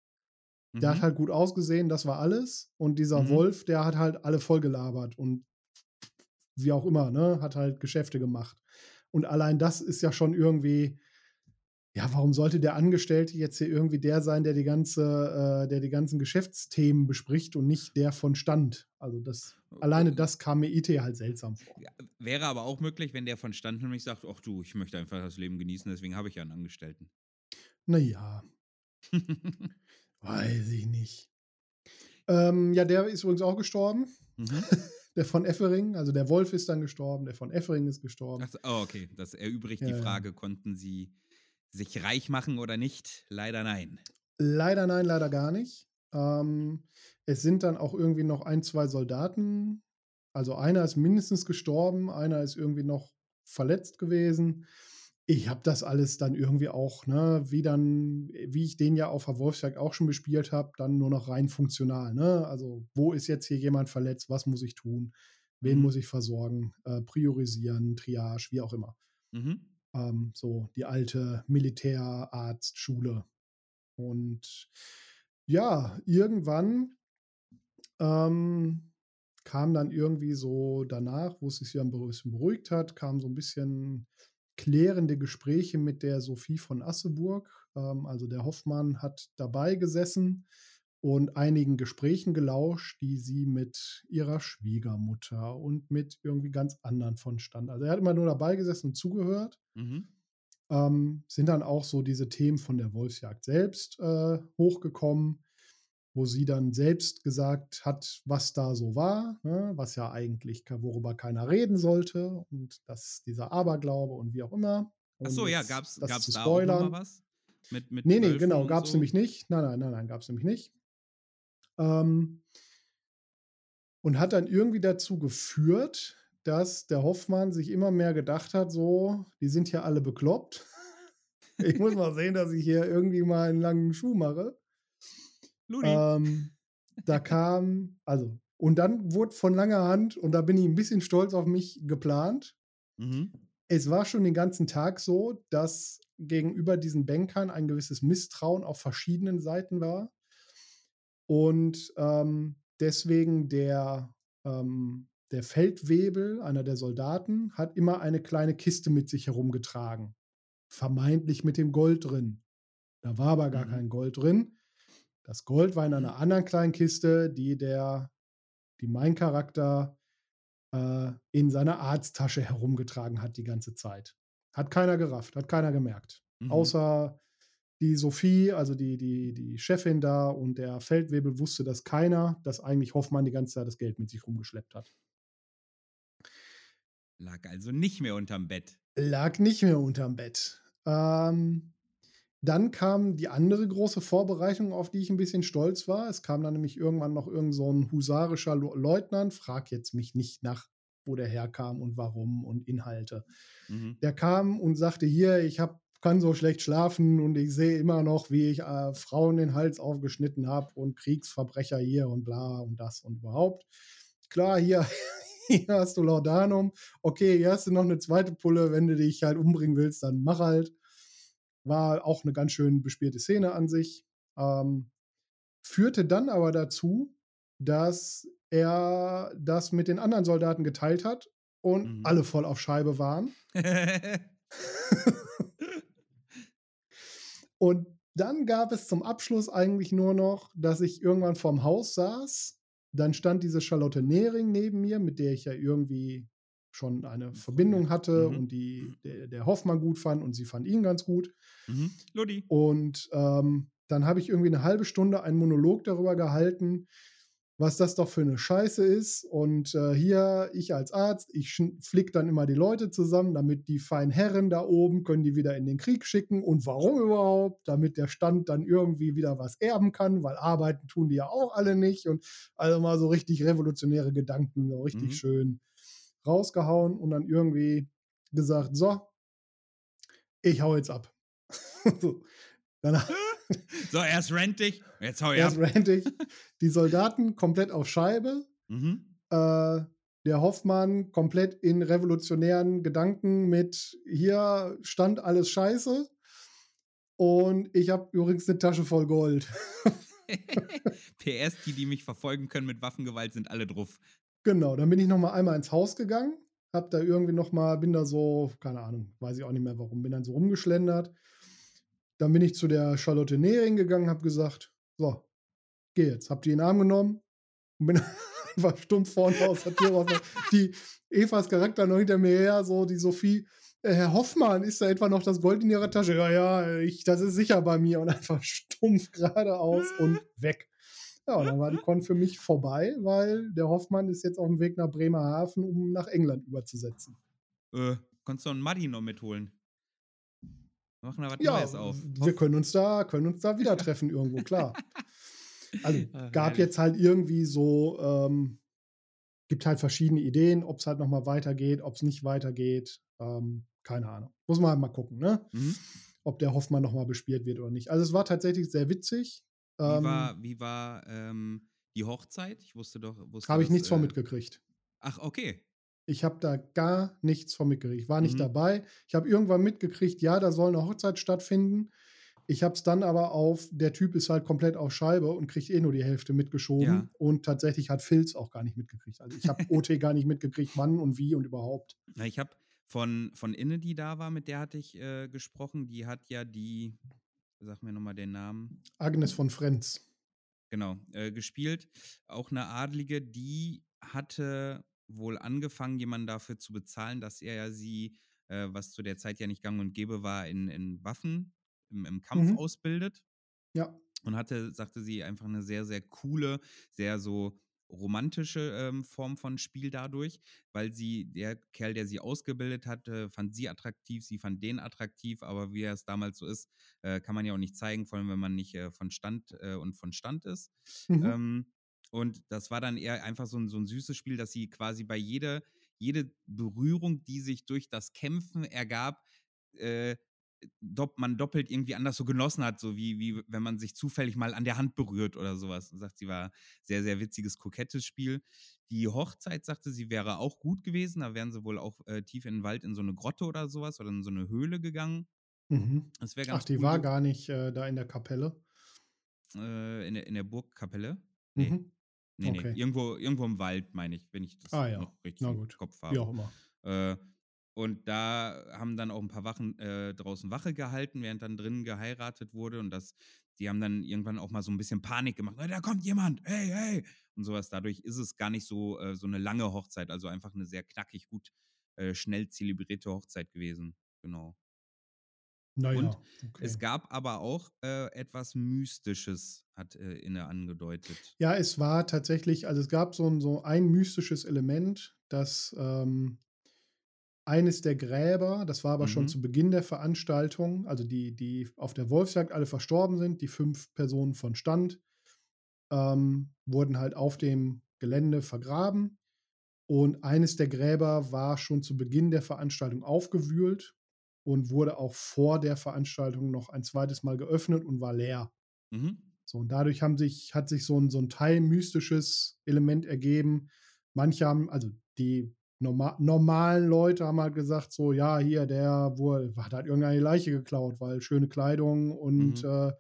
Der hat Mhm. halt gut ausgesehen, das war alles. Und dieser Mhm. Wolf, der hat halt alle voll gelabert und wie auch immer, ne, hat halt Geschäfte gemacht. Und allein das ist ja schon irgendwie, ja, warum sollte der Angestellte jetzt hier irgendwie der sein, der die ganze, äh, der die ganzen Geschäftsthemen bespricht und nicht der von Stand? Also das, alleine das kam mir IT halt seltsam vor. Ja, wäre aber auch möglich, wenn der von Stand nämlich sagt, ach du, ich möchte einfach das Leben genießen, deswegen habe ich ja einen Angestellten. Naja, weiß ich nicht. Ähm, ja, der ist übrigens auch gestorben. mhm. Der von Effering, also der Wolf ist dann gestorben, der von Effering ist gestorben. Ach oh, okay, das erübrigt Ja, die. Frage, konnten sie sich reich machen oder nicht? Leider nein. Leider nein, leider gar nicht. Ähm, es sind dann auch irgendwie noch ein, zwei Soldaten. Also einer ist mindestens gestorben, einer ist irgendwie noch verletzt gewesen. Ich habe das alles dann irgendwie auch, ne, wie dann, wie ich den ja auf der Wolfsjagd auch schon bespielt habe, dann nur noch rein funktional. Ne? Also, wo ist jetzt hier jemand verletzt? Was muss ich tun? Wen Mhm. muss ich versorgen? Äh, priorisieren, Triage, wie auch immer. Mhm. Ähm, so die alte Militärarztschule. Und ja, irgendwann ähm, kam dann irgendwie so danach, wo es sich wieder ein bisschen beruhigt hat, kamen so ein bisschen klärende Gespräche mit der Sophie von Asseburg. Ähm, also der Hoffmann hat dabei gesessen und einigen Gesprächen gelauscht, die sie mit ihrer Schwiegermutter und mit irgendwie ganz anderen von stand. Also er hat immer nur dabei gesessen und zugehört Mhm. ähm, sind dann auch so diese Themen von der Wolfsjagd selbst äh, hochgekommen, wo sie dann selbst gesagt hat, was da so war, ne, was ja eigentlich, worüber keiner reden sollte und dass dieser Aberglaube und wie auch immer. Ach so, ja, gab's zu da auch noch mal was? Mit, mit Nee, nee, genau, gab es so? nämlich nicht. Nein, nein, nein, nein, gab es nämlich nicht. Ähm, und hat dann irgendwie dazu geführt, dass der Hoffmann sich immer mehr gedacht hat, so, die sind hier alle bekloppt. Ich muss mal sehen, dass ich hier irgendwie mal einen langen Schuh mache. Ludi. Ähm, da kam, also, und dann wurde von langer Hand, und da bin ich ein bisschen stolz auf mich, geplant. Mhm. Es war schon den ganzen Tag so, dass gegenüber diesen Bankern ein gewisses Misstrauen auf verschiedenen Seiten war. Und ähm, deswegen der, ähm, der Feldwebel, einer der Soldaten, hat immer eine kleine Kiste mit sich herumgetragen. Vermeintlich mit dem Gold drin. Da war aber gar Mhm. kein Gold drin. Das Gold war in einer anderen kleinen Kiste, die der, die mein Charakter äh, in seiner Arzttasche herumgetragen hat die ganze Zeit. Hat keiner gerafft, hat keiner gemerkt. Mhm. Außer die Sophie, also die, die, die Chefin da und der Feldwebel wusste das keiner, dass eigentlich Hoffmann die ganze Zeit das Geld mit sich rumgeschleppt hat. Lag also nicht mehr unterm Bett. Lag nicht mehr unterm Bett. Ähm, dann kam die andere große Vorbereitung, auf die ich ein bisschen stolz war. Es kam dann nämlich irgendwann noch irgend so ein husarischer Leutnant. Frag jetzt mich nicht nach, wo der herkam und warum und Inhalte. Mhm. Der kam und sagte: Hier, ich hab, kann so schlecht schlafen und ich sehe immer noch, wie ich äh, Frauen den Hals aufgeschnitten habe und Kriegsverbrecher hier und bla und das und überhaupt. Klar, hier, hier hast du Laudanum. Okay, hier hast du noch eine zweite Pulle. Wenn du dich halt umbringen willst, dann mach halt. War auch eine ganz schön bespielte Szene an sich. Ähm, führte dann aber dazu, dass er das mit den anderen Soldaten geteilt hat und mhm. alle voll auf Scheibe waren. und dann gab es zum Abschluss eigentlich nur noch, dass ich irgendwann vorm Haus saß. Dann stand diese Charlotte Nehring neben mir, mit der ich ja irgendwie schon eine Verbindung hatte mhm. und die der, der, Hoffmann gut fand und sie fand ihn ganz gut. Mhm. Ludi. Und ähm, dann habe ich irgendwie eine halbe Stunde einen Monolog darüber gehalten, was das doch für eine Scheiße ist. Und äh, hier, ich als Arzt, ich flick dann immer die Leute zusammen, damit die feinen Herren da oben können die wieder in den Krieg schicken. Und warum überhaupt? Damit der Stand dann irgendwie wieder was erben kann, weil arbeiten tun die ja auch alle nicht. Und also mal so richtig revolutionäre Gedanken, so richtig mhm. schön rausgehauen und dann irgendwie gesagt, so, ich hau jetzt ab. so, so, erst rentig, jetzt hau ich erst ab. Erst rentig. Die Soldaten komplett auf Scheibe. Mhm. Äh, der Hoffmann komplett in revolutionären Gedanken mit hier stand alles scheiße. Und ich habe übrigens eine Tasche voll Gold. PS, die, die mich verfolgen können mit Waffengewalt, sind alle drauf. Genau, dann bin ich noch mal einmal ins Haus gegangen, hab da irgendwie noch mal, bin da so, keine Ahnung, weiß ich auch nicht mehr warum, bin dann so rumgeschlendert. Dann bin ich zu der Charlotte Nehring gegangen, hab gesagt, so, geh jetzt. Hab die in den Arm genommen und bin einfach stumpf vorne aus der Tür raus. Die Evas Charakter noch hinter mir her, so die Sophie, äh, Herr Hoffmann, ist da etwa noch das Gold in Ihrer Tasche? Ja, ja, ich, das ist sicher bei mir. Und einfach stumpf geradeaus und weg. Ja, und dann war die Con für mich vorbei, weil der Hoffmann ist jetzt auf dem Weg nach Bremerhaven, um nach England überzusetzen. Äh, kannst du einen Muddy noch mitholen? Wir machen da was ja, Neues auf. Wir können uns da, können uns da wieder treffen irgendwo, klar. Also Ach, gab herrlich. jetzt halt irgendwie so, ähm, gibt halt verschiedene Ideen, ob es halt nochmal weitergeht, ob es nicht weitergeht. Ähm, keine Ahnung. Muss man halt mal gucken, ne? Mhm. Ob der Hoffmann nochmal bespielt wird oder nicht. Also es war tatsächlich sehr witzig. Wie ähm, war, wie war ähm, die Hochzeit? Ich wusste doch. Habe ich nichts äh, von mitgekriegt. Ach, okay. Ich habe da gar nichts von mitgekriegt. Ich war nicht mhm. dabei. Ich habe irgendwann mitgekriegt, ja, da soll eine Hochzeit stattfinden. Ich habe es dann aber auf, der Typ ist halt komplett auf Scheibe und kriegt eh nur die Hälfte mitgeschoben. Ja. Und tatsächlich hat Filz auch gar nicht mitgekriegt. Also ich habe OT gar nicht mitgekriegt, wann und wie und überhaupt. Na, ich habe von, von Inne, die da war, mit der hatte ich äh, gesprochen. Die hat ja die, sag mir nochmal den Namen. Agnes von Frenz. Genau, äh, gespielt. Auch eine Adlige, die hatte wohl angefangen, jemanden dafür zu bezahlen, dass er ja sie, äh, was zu der Zeit ja nicht gang und gäbe war, in, in Waffen, im, im Kampf mhm. ausbildet. Ja. Und hatte, sagte sie, einfach eine sehr, sehr coole, sehr so romantische ähm, Form von Spiel dadurch, weil sie, der Kerl, der sie ausgebildet hatte, fand sie attraktiv, sie fand den attraktiv, aber wie es damals so ist, äh, kann man ja auch nicht zeigen, vor allem wenn man nicht äh, von Stand äh, und von Stand ist. Mhm. Ähm, und das war dann eher einfach so ein, so ein süßes Spiel, dass sie quasi bei jeder, jede Berührung, die sich durch das Kämpfen ergab, äh, dopp, man doppelt irgendwie anders so genossen hat, so wie, wie wenn man sich zufällig mal an der Hand berührt oder sowas. Und sagt, sie war sehr, sehr witziges, kokettes Spiel. Die Hochzeit sagte, sie wäre auch gut gewesen. Da wären sie wohl auch äh, tief in den Wald in so eine Grotte oder sowas oder in so eine Höhle gegangen. Mhm. Das wäre ganz Ach, die cool. war gar nicht äh, da in der Kapelle. Äh, in, der, in der Burgkapelle? Nee. Mhm. Nee, okay. nee, irgendwo, irgendwo im Wald, meine ich, wenn ich das ah, ja. noch richtig im Kopf habe. Wie auch immer. Äh, und da haben dann auch ein paar Wachen äh, draußen Wache gehalten, während dann drinnen geheiratet wurde. Und das, die haben dann irgendwann auch mal so ein bisschen Panik gemacht. Da kommt jemand, hey, hey. Und sowas. Dadurch ist es gar nicht so, äh, so eine lange Hochzeit. Also einfach eine sehr knackig, gut, äh, schnell zelebrierte Hochzeit gewesen. Genau. Naja, und okay. es gab aber auch äh, etwas Mystisches, hat äh, Inne angedeutet. Ja, es war tatsächlich, also es gab so ein, so ein mystisches Element, das ähm, eines der Gräber, das war aber schon Mhm. zu Beginn der Veranstaltung, also die, die auf der Wolfsjagd alle verstorben sind, die fünf Personen von Stand, ähm, wurden halt auf dem Gelände vergraben. Und eines der Gräber war schon zu Beginn der Veranstaltung aufgewühlt und wurde auch vor der Veranstaltung noch ein zweites Mal geöffnet und war leer. Mhm. So, und dadurch haben sich, hat sich so ein, so ein Teil mystisches Element ergeben. Manche haben, also die norma normalen Leute haben halt gesagt, so, ja, hier, der wohl, hat halt irgendeine Leiche geklaut, weil schöne Kleidung und Mhm. äh,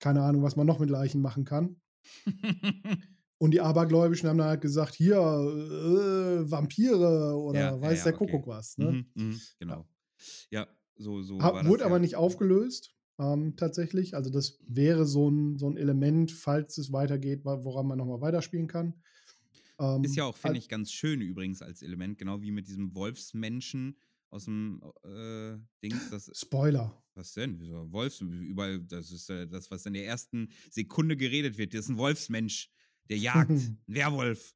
keine Ahnung, was man noch mit Leichen machen kann. Und die Abergläubischen haben dann halt gesagt, hier, äh, Vampire oder Ja, weiß ja, der okay. Kuckuck was. Ne? Mhm, mhm, genau. Ja, so, so Ha- war das Wurde aber ja. nicht aufgelöst, ähm, tatsächlich. Also das wäre so ein, so ein Element, falls es weitergeht, woran man nochmal weiterspielen kann. Ähm, Ist ja auch, finde ich, ganz schön übrigens als Element, genau wie mit diesem Wolfsmenschen aus dem äh, Dings. Das, Spoiler. was denn? Wolfs, überall, das ist äh, das, was in der ersten Sekunde geredet wird. Das ist ein Wolfsmensch, der jagt, ein Werwolf.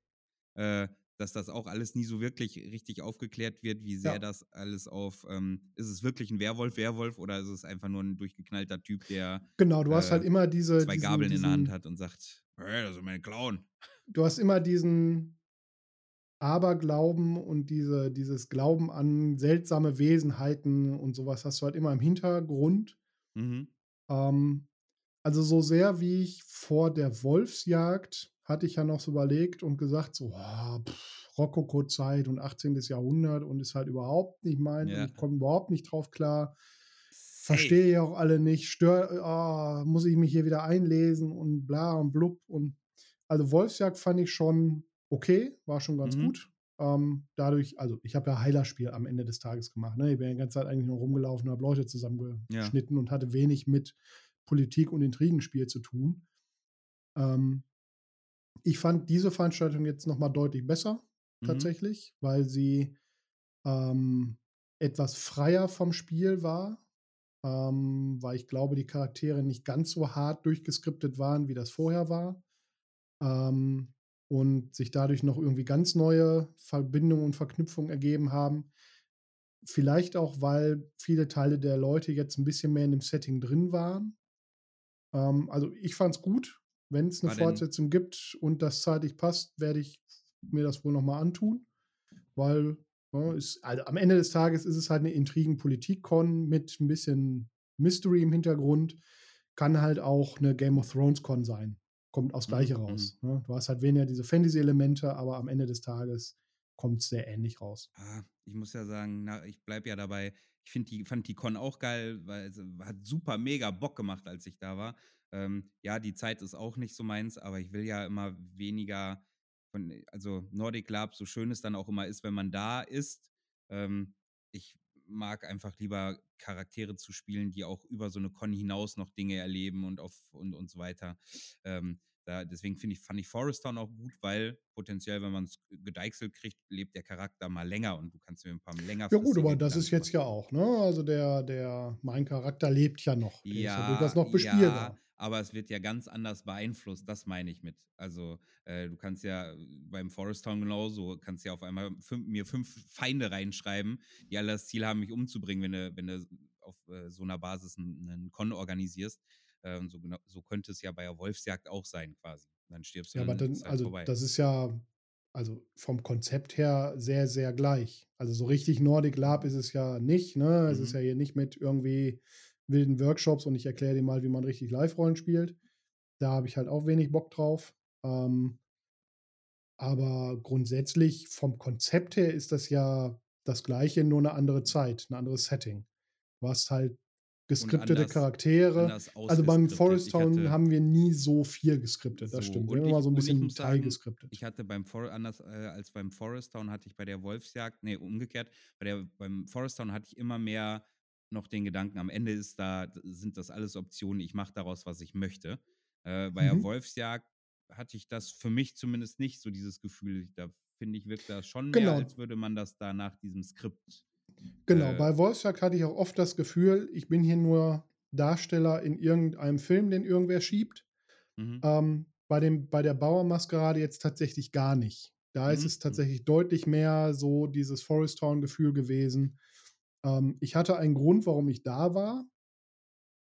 Äh, dass das auch alles nie so wirklich richtig aufgeklärt wird, wie sehr Ja. das alles auf, ähm, ist es wirklich ein Werwolf, Werwolf oder ist es einfach nur ein durchgeknallter Typ, der Genau, du hast äh, halt immer diese. zwei diesen, Gabeln in der Hand diesen, hat und sagt, hey, das ist mein Clown. Du hast immer diesen Aberglauben und diese, dieses Glauben an seltsame Wesenheiten und sowas hast du halt immer im Hintergrund. Mhm. Ähm, also so sehr wie ich vor der Wolfsjagd hatte ich ja noch so überlegt und gesagt, so, oh, Rokoko-Zeit und 18. Jahrhundert und ist halt überhaupt nicht mein Ja. ich komme überhaupt nicht drauf klar. Verstehe ja auch alle nicht, stör, ah, muss ich mich hier wieder einlesen und bla und blub. Und also Wolfsjagd fand ich schon okay, war schon ganz Mhm. gut. Ähm, dadurch, also ich habe ja Heilerspiel am Ende des Tages gemacht. Ne? Ich bin ja die ganze Zeit eigentlich nur rumgelaufen, habe Leute zusammengeschnitten und hatte wenig mit Politik und Intrigenspiel zu tun. Ähm, ich fand diese Veranstaltung jetzt nochmal deutlich besser, Mhm. tatsächlich, weil sie ähm, etwas freier vom Spiel war, ähm, weil ich glaube, die Charaktere nicht ganz so hart durchgeskriptet waren, wie das vorher war. Ähm, und sich dadurch noch irgendwie ganz neue Verbindungen und Verknüpfungen ergeben haben. Vielleicht auch, weil viele Teile der Leute jetzt ein bisschen mehr in dem Setting drin waren. Ähm, also ich fand es gut. Wenn es eine War denn- Fortsetzung gibt und das zeitlich passt, werde ich mir das wohl nochmal antun. Weil ja, ist, also am Ende des Tages ist es halt eine Intrigen-Politik-Con mit ein bisschen Mystery im Hintergrund. Kann halt auch eine Game of Thrones-Con sein. Kommt aufs Gleiche Mhm, raus. Ne? Du hast halt weniger diese Fantasy-Elemente, aber am Ende des Tages kommt es sehr ähnlich raus. Ah, ich muss ja sagen, na, ich bleibe ja dabei. Ich die, fand die Con auch geil, weil es hat super mega Bock gemacht, als ich da war. Ähm, ja, die Zeit ist auch nicht so meins, aber ich will ja immer weniger von, also Nordic Lab, so schön es dann auch immer ist, wenn man da ist. Ähm, ich mag einfach lieber Charaktere zu spielen, die auch über so eine Con hinaus noch Dinge erleben und auf und, und so weiter. Ähm, da, deswegen finde ich, fand ich Forest Town auch gut, weil potenziell, wenn man es gedeichselt kriegt, lebt der Charakter mal länger und du kannst mir ein paar länger Ja gut, aber das ist jetzt ja auch, ne? Also der, der, mein Charakter lebt ja noch. Ist ja durchaus noch bespielbar. Ja, aber es wird ja ganz anders beeinflusst, das meine ich mit. Also, äh, du kannst ja beim Forest Town genauso, kannst ja auf einmal fünf, mir fünf Feinde reinschreiben, die alle das Ziel haben, mich umzubringen, wenn du, wenn du auf äh, so einer Basis einen, einen Con organisierst. Äh, und so, genau, so könnte es ja bei der Wolfsjagd auch sein, quasi. Dann stirbst du Ja, aber dann halt also vorbei. das ist ja, also vom Konzept her sehr, sehr gleich. Also so richtig Nordic Lab ist es ja nicht, ne? Es ist Mhm. ja hier nicht mit irgendwie wilden Workshops und ich erkläre dir mal, wie man richtig Live-Rollen spielt. Da habe ich halt auch wenig Bock drauf. Ähm, aber grundsätzlich vom Konzept her ist das ja das gleiche, nur eine andere Zeit, ein anderes Setting. Du hast halt geskriptete anders- Charaktere. anders Also beim. Forest Town haben wir nie so viel geskriptet, das So, stimmt. Wir haben immer so ein bisschen teilgeskriptet. Ich hatte beim For anders äh, als beim Forest Town hatte ich bei der Wolfsjagd, nee, umgekehrt, bei der, beim Forest Town hatte ich immer mehr noch den Gedanken, am Ende ist da, sind das alles Optionen, ich mache daraus, was ich möchte. Äh, bei der Mhm. Wolfsjagd hatte ich das für mich zumindest nicht so dieses Gefühl. Da finde ich, wirkt das schon Genau. mehr, als würde man das da nach diesem Skript. Genau, äh, bei Wolfsjagd hatte ich auch oft das Gefühl, ich bin hier nur Darsteller in irgendeinem Film, den irgendwer schiebt. Mhm. Ähm, bei, dem, bei der Bauermaskerade jetzt tatsächlich gar nicht. Da ist Mhm, es mhm. tatsächlich deutlich mehr so dieses Forest Town-Gefühl gewesen. Ähm, ich hatte einen Grund, warum ich da war.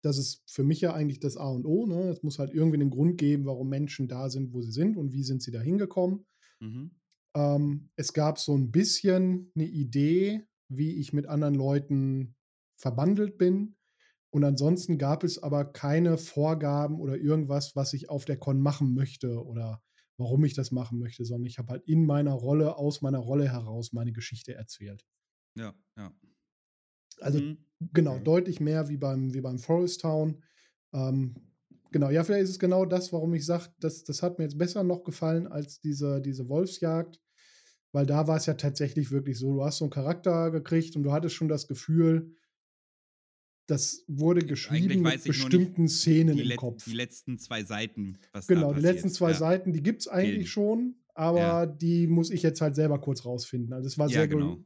Das ist für mich ja eigentlich das A und O. Ne? Es muss halt irgendwie einen Grund geben, warum Menschen da sind, wo sie sind und wie sind sie da hingekommen. Mhm. Ähm, es gab so ein bisschen eine Idee, wie ich mit anderen Leuten verbandelt bin. Und ansonsten gab es aber keine Vorgaben oder irgendwas, was ich auf der Con machen möchte oder warum ich das machen möchte, sondern ich habe halt in meiner Rolle, aus meiner Rolle heraus meine Geschichte erzählt. Ja, ja. Also Mhm. genau, Okay. deutlich mehr wie beim, wie beim Forest Town. Ähm, genau, ja, vielleicht ist es genau das, warum ich sage, das, das hat mir jetzt besser noch gefallen als diese, diese Wolfsjagd. Weil da war es ja tatsächlich wirklich so, du hast so einen Charakter gekriegt und du hattest schon das Gefühl, das wurde geschrieben mit bestimmten Szenen im Kopf. die letzten zwei Seiten, was Genau, die letzten zwei ja. Seiten, die gibt es eigentlich Fehlen. schon, aber Ja. die muss ich jetzt halt selber kurz rausfinden. Also es war Ja, sehr ge- genau.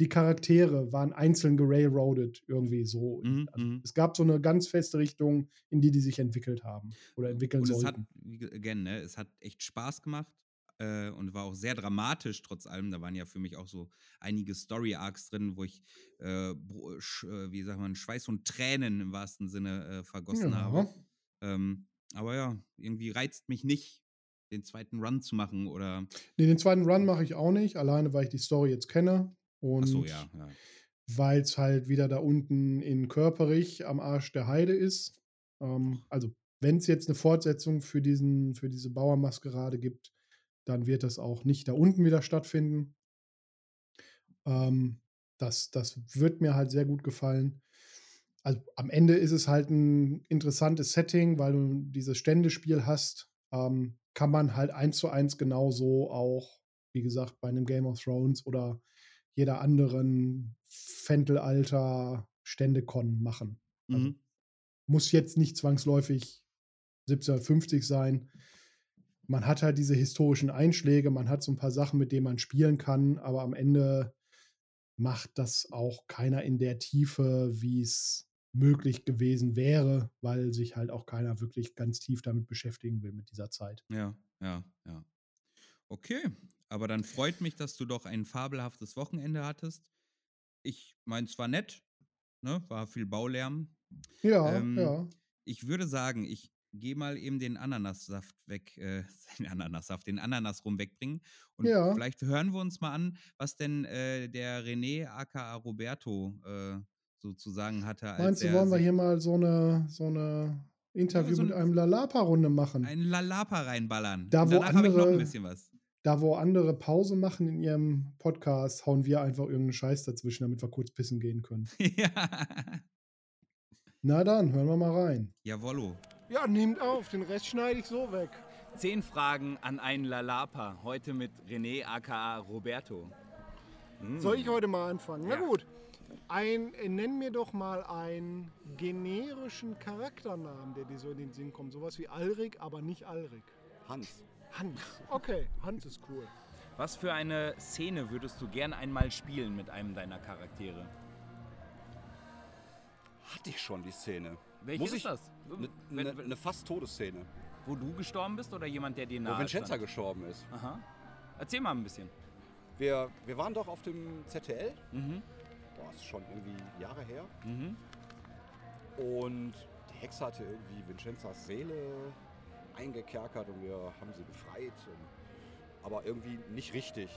Die Charaktere waren einzeln gerailroadet irgendwie so. Mhm, Also mhm. es gab so eine ganz feste Richtung, in die die sich entwickelt haben oder entwickeln Und es hat, sollten. wie ge- again, ne, es hat echt Spaß gemacht äh, und war auch sehr dramatisch trotz allem. Da waren ja für mich auch so einige Story-Arcs drin, wo ich, äh, äh, wie sagt man, Schweiß und Tränen im wahrsten Sinne äh, vergossen habe. Ja. Ähm, aber ja, irgendwie reizt mich nicht, den zweiten Run zu machen oder. Nee, den zweiten Run mache ich auch nicht, alleine weil ich die Story jetzt kenne. Und so, ja, ja. weil es halt wieder da unten in Körperich am Arsch der Heide ist. Ähm, also, wenn es jetzt eine Fortsetzung für, diesen, für diese Bauermaskerade gibt, dann wird das auch nicht da unten wieder stattfinden. Ähm, das, das wird mir halt sehr gut gefallen. Also am Ende ist es halt ein interessantes Setting, weil du dieses Ständespiel hast. Ähm, kann man halt eins zu eins genauso auch, wie gesagt, bei einem Game of Thrones oder jeder anderen Fentelalter Ständekon machen. Also Mhm. muss jetzt nicht zwangsläufig 1750 sein. Man hat halt diese historischen Einschläge, man hat so ein paar Sachen, mit denen man spielen kann, aber am Ende macht das auch keiner in der Tiefe, wie es möglich gewesen wäre, weil sich halt auch keiner wirklich ganz tief damit beschäftigen will mit dieser Zeit. Ja, ja, ja. Okay, aber dann freut mich, dass du doch ein fabelhaftes Wochenende hattest. Ich meine, es war nett, ne? War viel Baulärm. Ja, Ähm, ja. Ich würde sagen, ich gehe mal eben den Ananassaft weg, äh, den Ananassaft, den Ananas rum wegbringen. Und Ja. vielleicht hören wir uns mal an, was denn äh, der René aka Roberto äh, sozusagen hatte. Als Meinst du, wollen wir hier mal so eine, so eine Interview so mit ein- einem Lalapa-Runde machen? einen Lalapa reinballern? Da, wo danach habe ich noch ein andere- bisschen was. Da, wo andere Pause machen in ihrem Podcast, hauen wir einfach irgendeinen Scheiß dazwischen, damit wir kurz pissen gehen können. ja. Na dann, hören wir mal rein. Jawollo. Ja, nehmt auf, den Rest schneide ich so weg. Zehn Fragen an einen Lalapa. Heute mit René aka Roberto. Soll ich heute mal anfangen? Ja. Na gut. Ein, nenn mir doch mal einen generischen Charakternamen, der dir so in den Sinn kommt. Sowas wie Alrik, aber nicht Alrik. Hans. Hans. Okay, Hans ist cool. Was für eine Szene würdest du gern einmal spielen mit einem deiner Charaktere? Hatte ich schon die Szene. Welche Muss ist ich- das? Eine Wenn- ne, ne fast Todesszene, Wo du gestorben bist oder jemand, der dir wo nahe Vincenza stand? gestorben ist. Aha. Erzähl mal ein bisschen. Wir, wir waren doch auf dem ZTL. Mhm. Boah, ist schon irgendwie Jahre her. Mhm. Und die Hexe hatte irgendwie Vincenzas Seele eingekerkert und wir haben sie befreit. Und, aber irgendwie nicht richtig.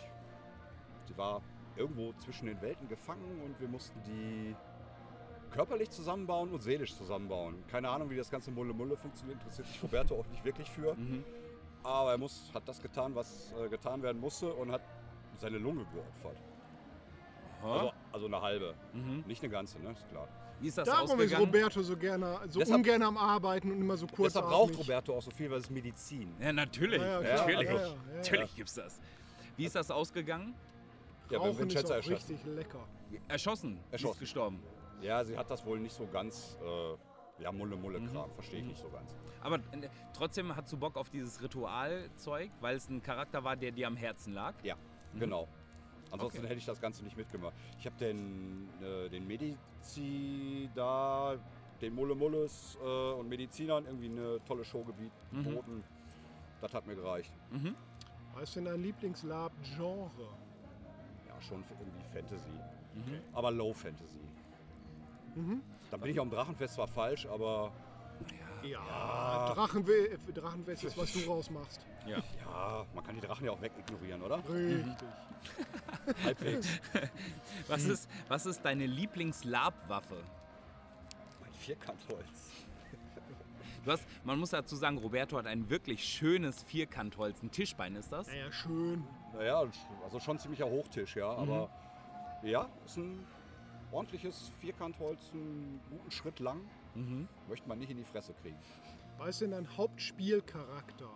Sie war irgendwo zwischen den Welten gefangen und wir mussten die körperlich zusammenbauen und seelisch zusammenbauen. Keine Ahnung, wie das ganze Mulle Mulle funktioniert, interessiert sich Roberto auch nicht wirklich für. Mhm. Aber er muss, hat das getan, was äh, getan werden musste und hat seine Lunge geopfert. Aha. Also, also eine halbe. Mhm. Nicht eine ganze, ne? Ist klar. Wie ist das Darum ist? Roberto so gerne, so Deshalb- ungern am Arbeiten und immer so kurz. Deshalb braucht Roberto auch so viel, weil es ist Medizin. Ja, natürlich. Ja, ja, natürlich. ja, ja, ja. Natürlich gibt's das. Wie ist das ausgegangen? Ja, Rauchen ist Vincenza auch erschossen. richtig lecker. Erschossen. Erschossen. ist gestorben. Ja, sie hat das wohl nicht so ganz, äh, ja, Mulle Mulle Kram, verstehe ich nicht so ganz. Aber äh, trotzdem hast du Bock auf dieses Ritualzeug, weil es ein Charakter war, der dir am Herzen lag. Ja, genau. Ansonsten Okay. hätte ich das Ganze nicht mitgemacht. Ich habe den, äh, den Medici da, den Mulle Mulles äh, und Medizinern irgendwie eine tolle Show Mhm. geboten. Das hat mir gereicht. Mhm. Was ist denn dein Lieblingslab-Genre? Ja, schon irgendwie Fantasy. Mhm. Aber Low Fantasy. Mhm. Da bin ich am Drachenfest zwar falsch, aber Ja, Drachenwe Drachenfest ist, was du rausmachst. Ja, man kann die Drachen ja auch wegignorieren, oder? Richtig. Halbwegs. Was ist, was ist deine Lieblingslabwaffe? mein Vierkantholz. Du hast, man muss dazu sagen, Roberto hat ein wirklich schönes Vierkantholz. Ein Tischbein ist das? Naja, schön. Naja, also schon ziemlicher Hochtisch, ja. Aber ja, ist ein ordentliches Vierkantholz, einen guten Schritt lang. Mhm. Möchte man nicht in die Fresse kriegen. Was ist denn dein Hauptspielcharakter?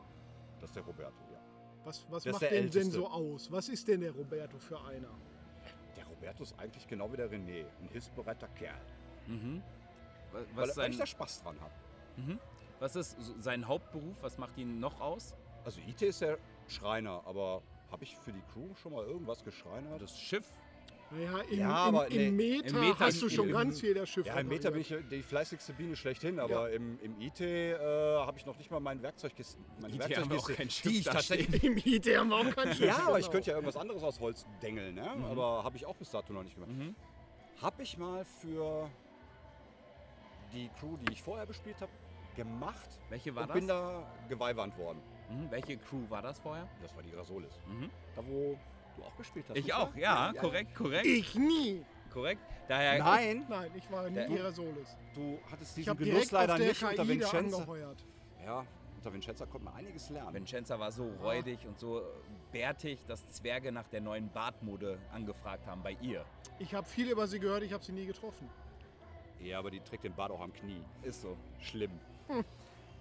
Das ist der Roberto, ja. Was, was macht der den denn so aus? Was ist denn der Roberto für einer? Der Roberto ist eigentlich genau wie der René. Ein hilfsbereiter Kerl. Mhm. Was, Weil, ist weil ich da sein, Spaß dran habe. mhm. was ist sein Hauptberuf? Was macht ihn noch aus? Also IT ist der Schreiner, aber habe ich für die Crew schon mal irgendwas geschreinert? Das Schiff? Naja, im, Ja, aber im, nee, im, Meta im Meta- hast du schon im- ganz viel der Schiff Ja, im Meter bin ich die fleißigste Biene schlechthin, aber im, im IT äh, habe ich noch nicht mal meinen Werkzeugkisten. Meine IT haben wir auch Werkzeugkiste, kein Schiff die ich da tatsächlich. Im IT haben wir auch kein Schiff. Ja, aber ich genau. könnte ja irgendwas anderes aus Holz dengeln, ne? aber habe ich auch bis dato noch nicht gemacht. Mhm. Habe ich mal für die Crew, die ich vorher bespielt habe, gemacht Welche war und das? bin da geweihwandt worden. Mhm. Welche Crew war das vorher? Das war die Rasolis. Mhm. Da, wo du auch gespielt hast. Ich auch, wahr? ja, korrekt, korrekt, Ich nie. korrekt. Daher, Nein, Nein, ich war nie Der- Ihrer Solis. du hattest Ich diesen Genuss leider nicht unter KI da Vincenza. angeheuert. Ja, unter Vincenza konnte man einiges lernen. Vincenza war so räudig und so bärtig, dass Zwerge nach der neuen Bartmode angefragt haben bei ihr. Ich habe viel über sie gehört, ich habe sie nie getroffen. Ja, aber die trägt den Bart auch am Knie. Ist so. Schlimm.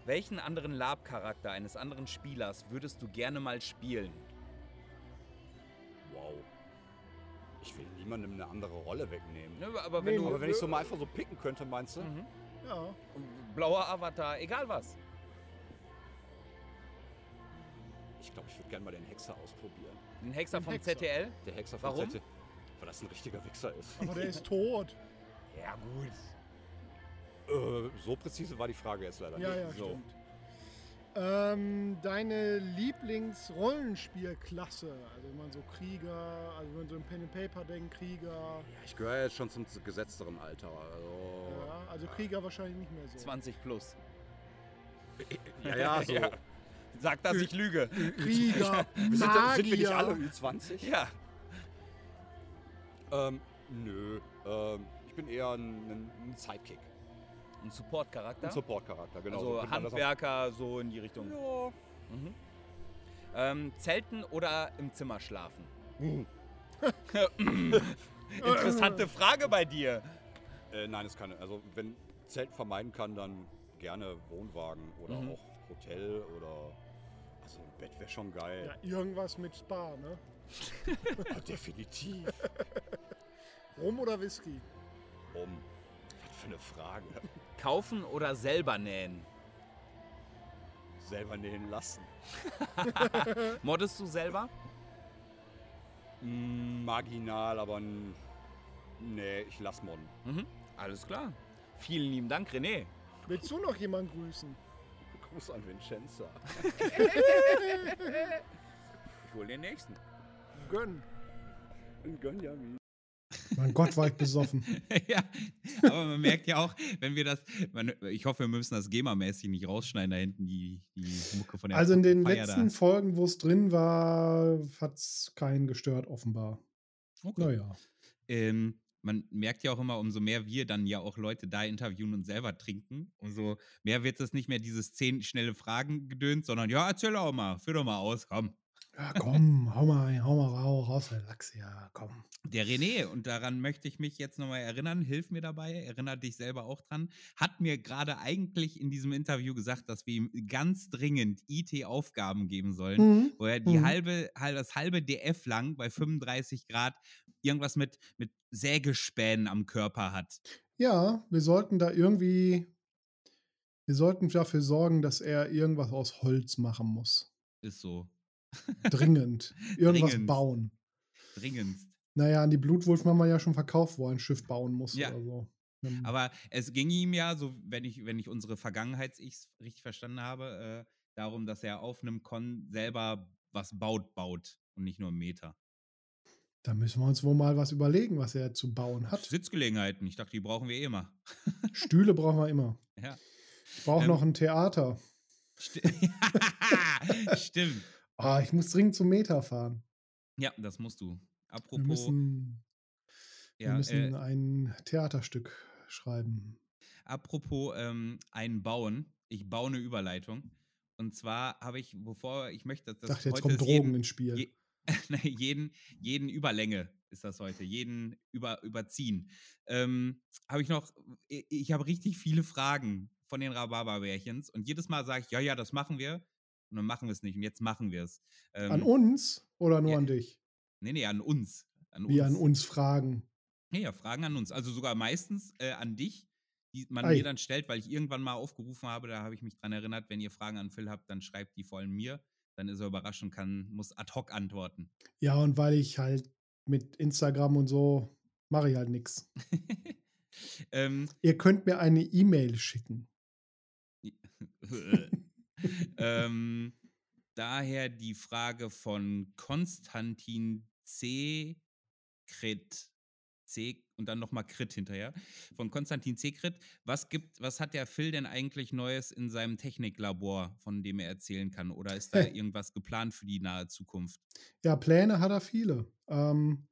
Welchen anderen Lab-Charakter eines anderen Spielers würdest du gerne mal spielen? Wow. Ich will niemandem eine andere Rolle wegnehmen. Ne, aber wenn Nee, du Aber wenn ich so mal einfach so picken könnte, meinst du? Mhm. Ja. blauer Avatar, egal was. Ich glaube, ich würde gerne mal den Hexer ausprobieren. Ein Hexer Ein vom Hexer. ZTL? Der Hexer von Warum? ZT Weil das ein richtiger Wichser ist. Aber der ist tot. Ja, gut. äh, so präzise war die Frage jetzt leider Ja, nicht. ja, So. stimmt. Ähm, deine Lieblingsrollenspielklasse, also wenn man so Krieger, also wenn man so ein Pen and Paper denkt, Krieger, Ich gehöre jetzt schon zum gesetzteren Alter. Also, ja, also Krieger wahrscheinlich nicht mehr so. 20 plus. ja, ja, so. Ja. Sag, dass ich lüge. Krieger, Wir sind, Magier. sind wir nicht alle Ü20? Ja. Ähm, nö. Ähm, ich bin eher ein, ein Sidekick. Ein Support-Charakter? Ein Support-Charakter, genau. so also auch- Handwerker, so in die Richtung. Ja. Mhm. Ähm, zelten oder im Zimmer schlafen? Interessante Frage bei dir. Äh, nein, es kann. Also, wenn Zelt vermeiden kann, dann gerne Wohnwagen oder Mhm. auch Hotel oder. Also, ein Bett wäre schon geil. Ja, irgendwas mit Spa, ne? Ja, definitiv. Rum oder Whisky? Um. Was für eine Frage. Kaufen oder selber nähen? Selber nähen lassen. Moddest du selber? Mm, marginal, aber nee, ich lass modden. Mhm. Alles klar. Vielen lieben Dank, René. Willst du noch jemanden grüßen? Gruß an Vincenza. Ich hole den nächsten. Gönn. Und Gönjamin. Mein Gott, war ich besoffen. ja, aber man merkt ja auch, wenn wir das, man, ich hoffe, wir müssen das GEMA-mäßig nicht rausschneiden, da hinten die, die Mucke von der Also in den Feier letzten Folgen, wo es drin war, hat es keinen gestört, offenbar. Okay. Naja. ähm, man merkt ja auch immer, umso mehr wir dann ja auch Leute da interviewen und selber trinken, umso mehr wird es nicht mehr dieses zehn schnelle Fragen gedönt, sondern ja, erzähl auch mal, führ doch mal aus, komm. Ja, komm, hau mal, hau mal rau- raus, Lachs, ja, komm. Der René, und daran möchte ich mich jetzt nochmal erinnern, hilf mir dabei, erinnere dich selber auch dran, hat mir gerade eigentlich in diesem Interview gesagt, dass wir ihm ganz dringend IT-Aufgaben geben sollen, Mhm. wo er die Mhm. halbe, hal- das halbe DF lang bei 35 Grad irgendwas mit, mit Sägespänen am Körper hat. Ja, wir sollten da irgendwie, wir sollten dafür sorgen, dass er irgendwas aus Holz machen muss. Ist so. Dringend. Irgendwas Dringend. bauen. Dringendst. Naja, an die Blutwolf haben wir ja schon verkauft, wo ein Schiff bauen muss Ja. oder so. Aber es ging ihm ja, so wenn ich, wenn ich unsere Vergangenheits-Ichs richtig verstanden habe, äh, darum, dass er auf einem Con selber was baut, baut und nicht nur Meter. Da müssen wir uns wohl mal was überlegen, was er zu bauen hat. Sitzgelegenheiten, ich dachte, die brauchen wir eh immer. Stühle brauchen wir immer. Ja. Ich brauche Ähm, noch ein Theater. Sti Stimmt. Ah, ich muss dringend zum Meta fahren. Ja, das musst du. Wir Apropos, müssen, wir ja, müssen äh, ein Theaterstück schreiben. apropos ähm, ein Bauen. Ich baue eine Überleitung. Und zwar habe ich, bevor ich möchte, dass Ich das dachte, jetzt kommt ist Drogen jeden, ins Spiel. je, ne, jeden, jeden Überlänge ist das heute, jeden über, überziehen. Ähm, habe ich noch, ich, ich habe richtig viele Fragen von den Rhabarberbärchens und jedes Mal sage ich, ja, ja, das machen wir. Und dann machen wir es nicht. Und jetzt machen wir es. Ähm, an uns oder nur ja, an dich? Nee, nee, an uns. An Wie uns. an uns fragen. Ja, ja, Fragen an uns. Also sogar meistens äh, an dich, die man Ei. mir dann stellt, weil ich irgendwann mal aufgerufen habe, da habe ich mich dran erinnert, wenn ihr Fragen an Phil habt, dann schreibt die vor allem mir. Dann ist er überrascht und kann, muss ad hoc antworten. Ja, und weil ich halt mit Instagram und so mache ich halt nichts. ähm, Ihr könnt mir eine E-Mail schicken. ähm, daher die Frage von Konstantin C. Krit. C und dann nochmal Krit hinterher. Von Konstantin C. Krit. Was gibt, was hat der Phil denn eigentlich Neues in seinem Techniklabor, von dem er erzählen kann? Oder ist da irgendwas geplant für die nahe Zukunft? Ja, Pläne hat er viele. Ähm,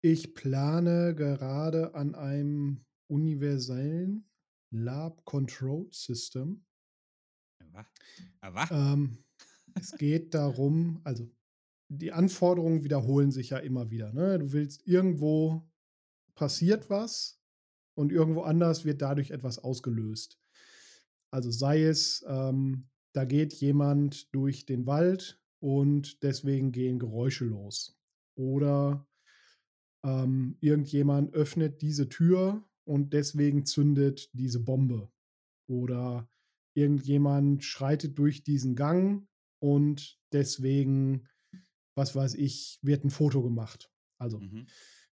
ich plane gerade an einem universellen Lab Control System. Ähm, es geht darum, also die Anforderungen wiederholen sich ja immer wieder. Ne? Du willst irgendwo passiert was und irgendwo anders wird dadurch etwas ausgelöst. Also sei es, ähm, da geht jemand durch den Wald und deswegen gehen Geräusche los. Oder ähm, irgendjemand öffnet diese Tür und deswegen zündet diese Bombe. Oder irgendjemand schreitet durch diesen Gang und deswegen, was weiß ich, wird ein Foto gemacht. Also mhm.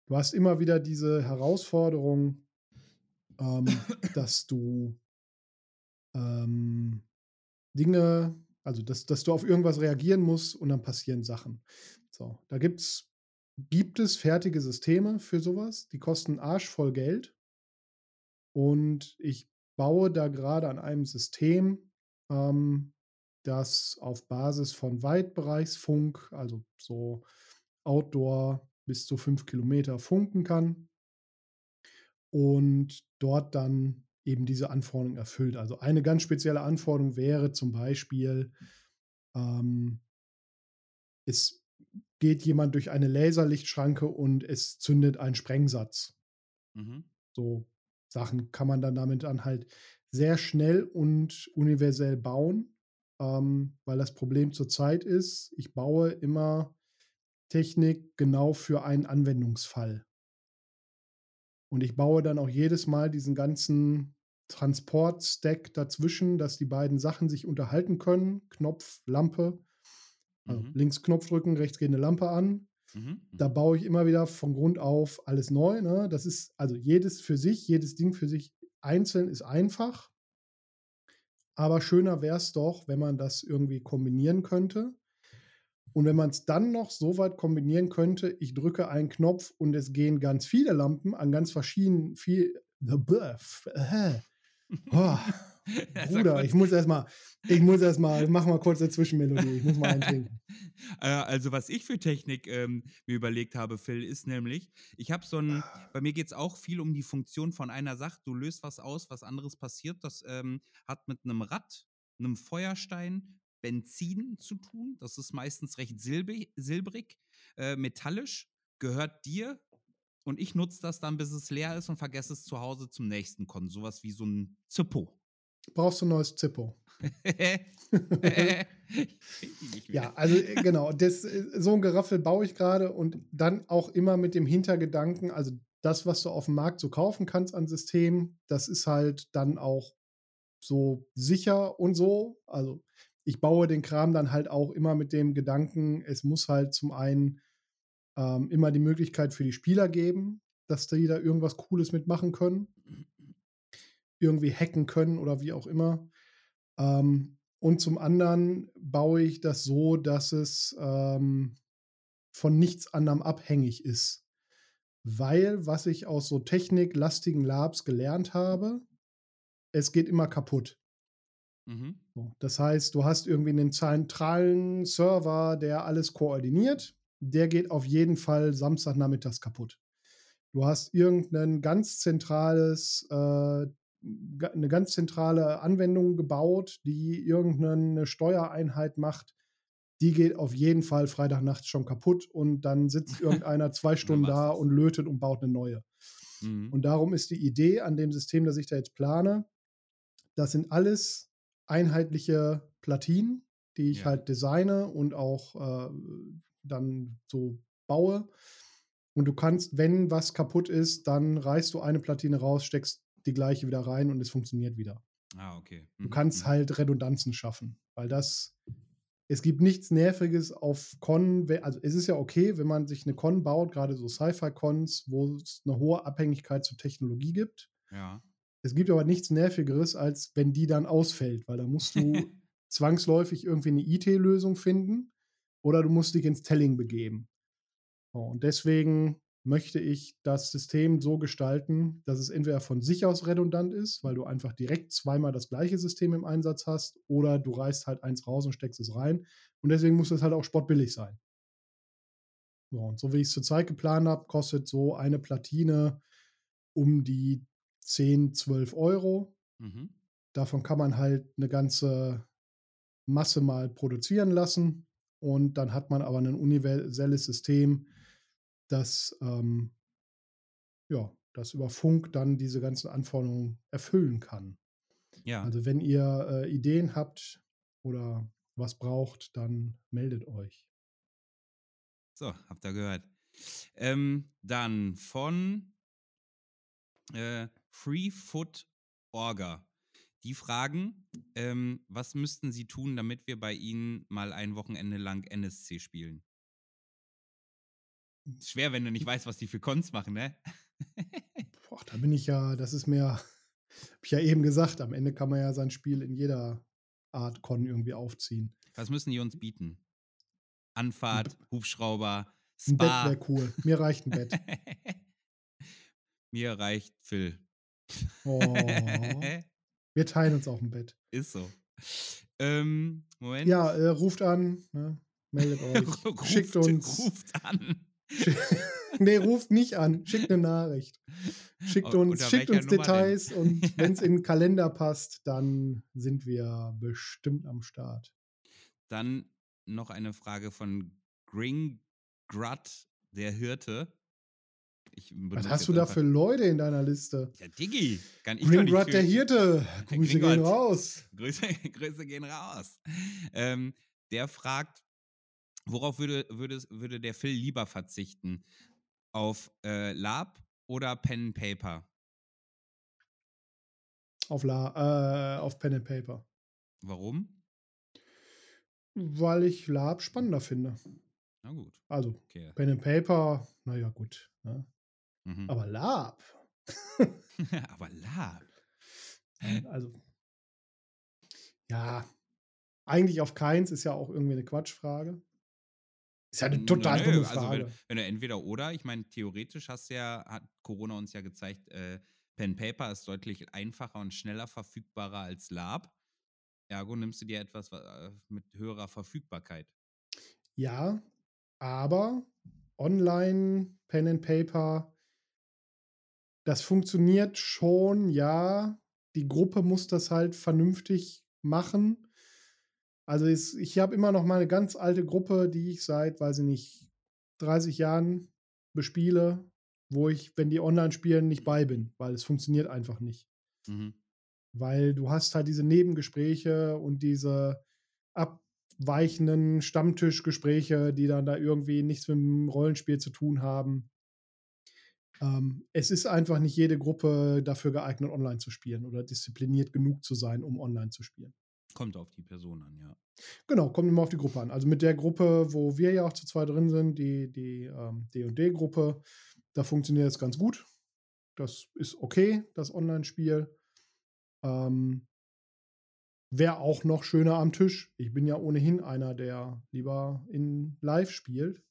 du hast immer wieder diese Herausforderung, ähm, dass du ähm, Dinge, also dass, dass du auf irgendwas reagieren musst und dann passieren Sachen. So, da gibt's, gibt es fertige Systeme für sowas, die kosten Arsch voll Geld. Und ich baue da gerade an einem System, ähm, das auf Basis von Weitbereichsfunk, also so Outdoor bis zu fünf Kilometer funken kann und dort dann eben diese Anforderungen erfüllt. Also eine ganz spezielle Anforderung wäre zum Beispiel, ähm, es geht jemand durch eine Laserlichtschranke und es zündet ein Sprengsatz. Mhm. So Sachen kann man dann damit dann halt sehr schnell und universell bauen, ähm, weil das Problem zurzeit ist, ich baue immer Technik genau für einen Anwendungsfall. Und ich baue dann auch jedes Mal diesen ganzen Transport-Stack dazwischen, dass die beiden Sachen sich unterhalten können. Knopf, Lampe. Also Mhm. links Knopf drücken, rechts geht eine Lampe an. Mhm. Da baue ich immer wieder von Grund auf alles neu. Ne? Das ist also jedes für sich, jedes Ding für sich einzeln ist einfach. Aber schöner wäre es doch, wenn man das irgendwie kombinieren könnte. Und wenn man es dann noch so weit kombinieren könnte, ich drücke einen Knopf und es gehen ganz viele Lampen an ganz verschiedenen, viel. Äh, oh, Bruder, kurz. ich muss erstmal, ich muss erstmal, mach mal kurz eine Zwischenmelodie, ich muss mal eintrinken. Äh, also was ich für Technik ähm, mir überlegt habe, Phil, ist nämlich, ich habe so ein, bei mir geht es auch viel um die Funktion von einer Sache. Du löst was aus, was anderes passiert. Das ähm, hat mit einem Rad, einem Feuerstein, Benzin zu tun. Das ist meistens recht silbrig, silbrig äh, metallisch, gehört dir. Und ich nutze das dann, bis es leer ist und vergesse es zu Hause zum nächsten Kon. Sowas wie so ein Zippo. Brauchst du ein neues Zippo? Ja, also äh, genau, das, äh, so ein Geraffel baue ich gerade und dann auch immer mit dem Hintergedanken, also das, was du auf dem Markt so kaufen kannst an Systemen, das ist halt dann auch so sicher und so. Also ich baue den Kram dann halt auch immer mit dem Gedanken, es muss halt zum einen ähm, immer die Möglichkeit für die Spieler geben, dass die da irgendwas Cooles mitmachen können, irgendwie hacken können oder wie auch immer. Ähm, Und zum anderen baue ich das so, dass es ähm, von nichts anderem abhängig ist. Weil, was ich aus so techniklastigen Labs gelernt habe, es geht immer kaputt. Mhm. So, das heißt, du hast irgendwie einen zentralen Server, der alles koordiniert. Der geht auf jeden Fall Samstagnachmittags kaputt. Du hast irgendein ganz zentrales, äh, eine ganz zentrale Anwendung gebaut, die irgendeine Steuereinheit macht. Die geht auf jeden Fall Freitagnachts schon kaputt und dann sitzt irgendeiner zwei Stunden da und lötet und baut eine neue. Mhm. Und darum ist die Idee an dem System, das ich da jetzt plane, das sind alles einheitliche Platinen, die ich Ja. halt designe und auch äh, dann so baue. Und du kannst, wenn was kaputt ist, dann reißt du eine Platine raus, steckst die gleiche wieder rein und es funktioniert wieder. ah, okay. Du Mhm, kannst mhm. halt Redundanzen schaffen, weil das, es gibt nichts Nerviges auf Con, also es ist ja okay, wenn man sich eine Con baut, gerade so Sci-Fi-Cons, wo es eine hohe Abhängigkeit zur Technologie gibt. Ja. Es gibt aber nichts Nervigeres, als wenn die dann ausfällt, weil da musst du zwangsläufig irgendwie eine IT-Lösung finden oder du musst dich ins Telling begeben. So, und deswegen möchte ich das System so gestalten, dass es entweder von sich aus redundant ist, weil du einfach direkt zweimal das gleiche System im Einsatz hast, oder du reißt halt eins raus und steckst es rein. Und deswegen muss es halt auch sportbillig sein. So, und so wie ich es zurzeit geplant habe, kostet so eine Platine um die 10, 12 Euro. Mhm. Davon kann man halt eine ganze Masse mal produzieren lassen. Und dann hat man aber ein universelles System, das, ähm, ja, das über Funk dann diese ganzen Anforderungen erfüllen kann. Ja. Also wenn ihr äh, Ideen habt oder was braucht, dann meldet euch. So, habt ihr gehört. Ähm, dann von äh, Free Foot Orga. Die fragen, ähm, was müssten sie tun, damit wir bei ihnen mal ein Wochenende lang NSC spielen? Schwer, wenn du nicht weißt, was die für Cons machen, ne? Boah, da bin ich ja, das ist mir, hab ich ja eben gesagt, am Ende kann man ja sein Spiel in jeder Art Con irgendwie aufziehen. Was müssen die uns bieten? Anfahrt, Ein Hubschrauber, Bett Spa. wäre cool. Mir reicht ein Bett. Mir reicht Phil. Oh, wir teilen uns auch ein Bett. Ist so. Ähm, Moment. Ja, äh, ruft an, ne? meldet euch, ruft, schickt uns. Ruft an. nee, ruft nicht an, schickt eine Nachricht. Schickt uns, unter schickt uns Nummer Details und wenn es in den Kalender passt, dann sind wir bestimmt am Start. Dann noch eine Frage von Gringrad, der Hirte. Was hast du da für Leute in deiner Liste? Ja, Diggi. Kann ich doch nicht der Hirte. Grüße gehen Gringott. raus. Grüße, Grüße gehen raus. Ähm, der fragt, worauf würde, würde, würde der Phil lieber verzichten? Auf äh, Lab oder Pen and Paper? Auf, La, äh, auf Pen and Paper. Warum? Weil ich Lab spannender finde. Na gut, Also okay. Pen and Paper, naja gut. Ne? Mhm. Aber Lab. Aber Lab. Also, ja, eigentlich auf keins ist ja auch irgendwie eine Quatschfrage. Ist ja eine total Nö, dumme Also Frage. wenn, wenn du entweder oder, ich meine, theoretisch hast ja, hat Corona uns ja gezeigt, äh, Pen Paper ist deutlich einfacher und schneller verfügbarer als Lab. Ergo nimmst du dir etwas wa- äh, mit höherer Verfügbarkeit. ja, aber online Pen and Paper, das funktioniert schon, ja. Die Gruppe muss das halt vernünftig machen. Also es, ich habe immer noch mal eine ganz alte Gruppe, die ich seit, weiß ich nicht, 30 Jahren bespiele, wo ich, wenn die online spielen, nicht bei bin, weil es funktioniert einfach nicht. Mhm. weil du hast halt diese Nebengespräche und diese abweichenden Stammtischgespräche, die dann da irgendwie nichts mit dem Rollenspiel zu tun haben. Ähm, es ist einfach nicht jede Gruppe dafür geeignet, online zu spielen oder diszipliniert genug zu sein, um online zu spielen. Kommt auf die Person an, ja. Genau, kommt immer auf die Gruppe an. Also mit der Gruppe, wo wir ja auch zu zweit drin sind, die, die ähm, D&D-Gruppe, da funktioniert es ganz gut. Das ist okay, das Online-Spiel. Ähm, Wäre auch noch schöner am Tisch. Ich bin ja ohnehin einer, der lieber in Live spielt,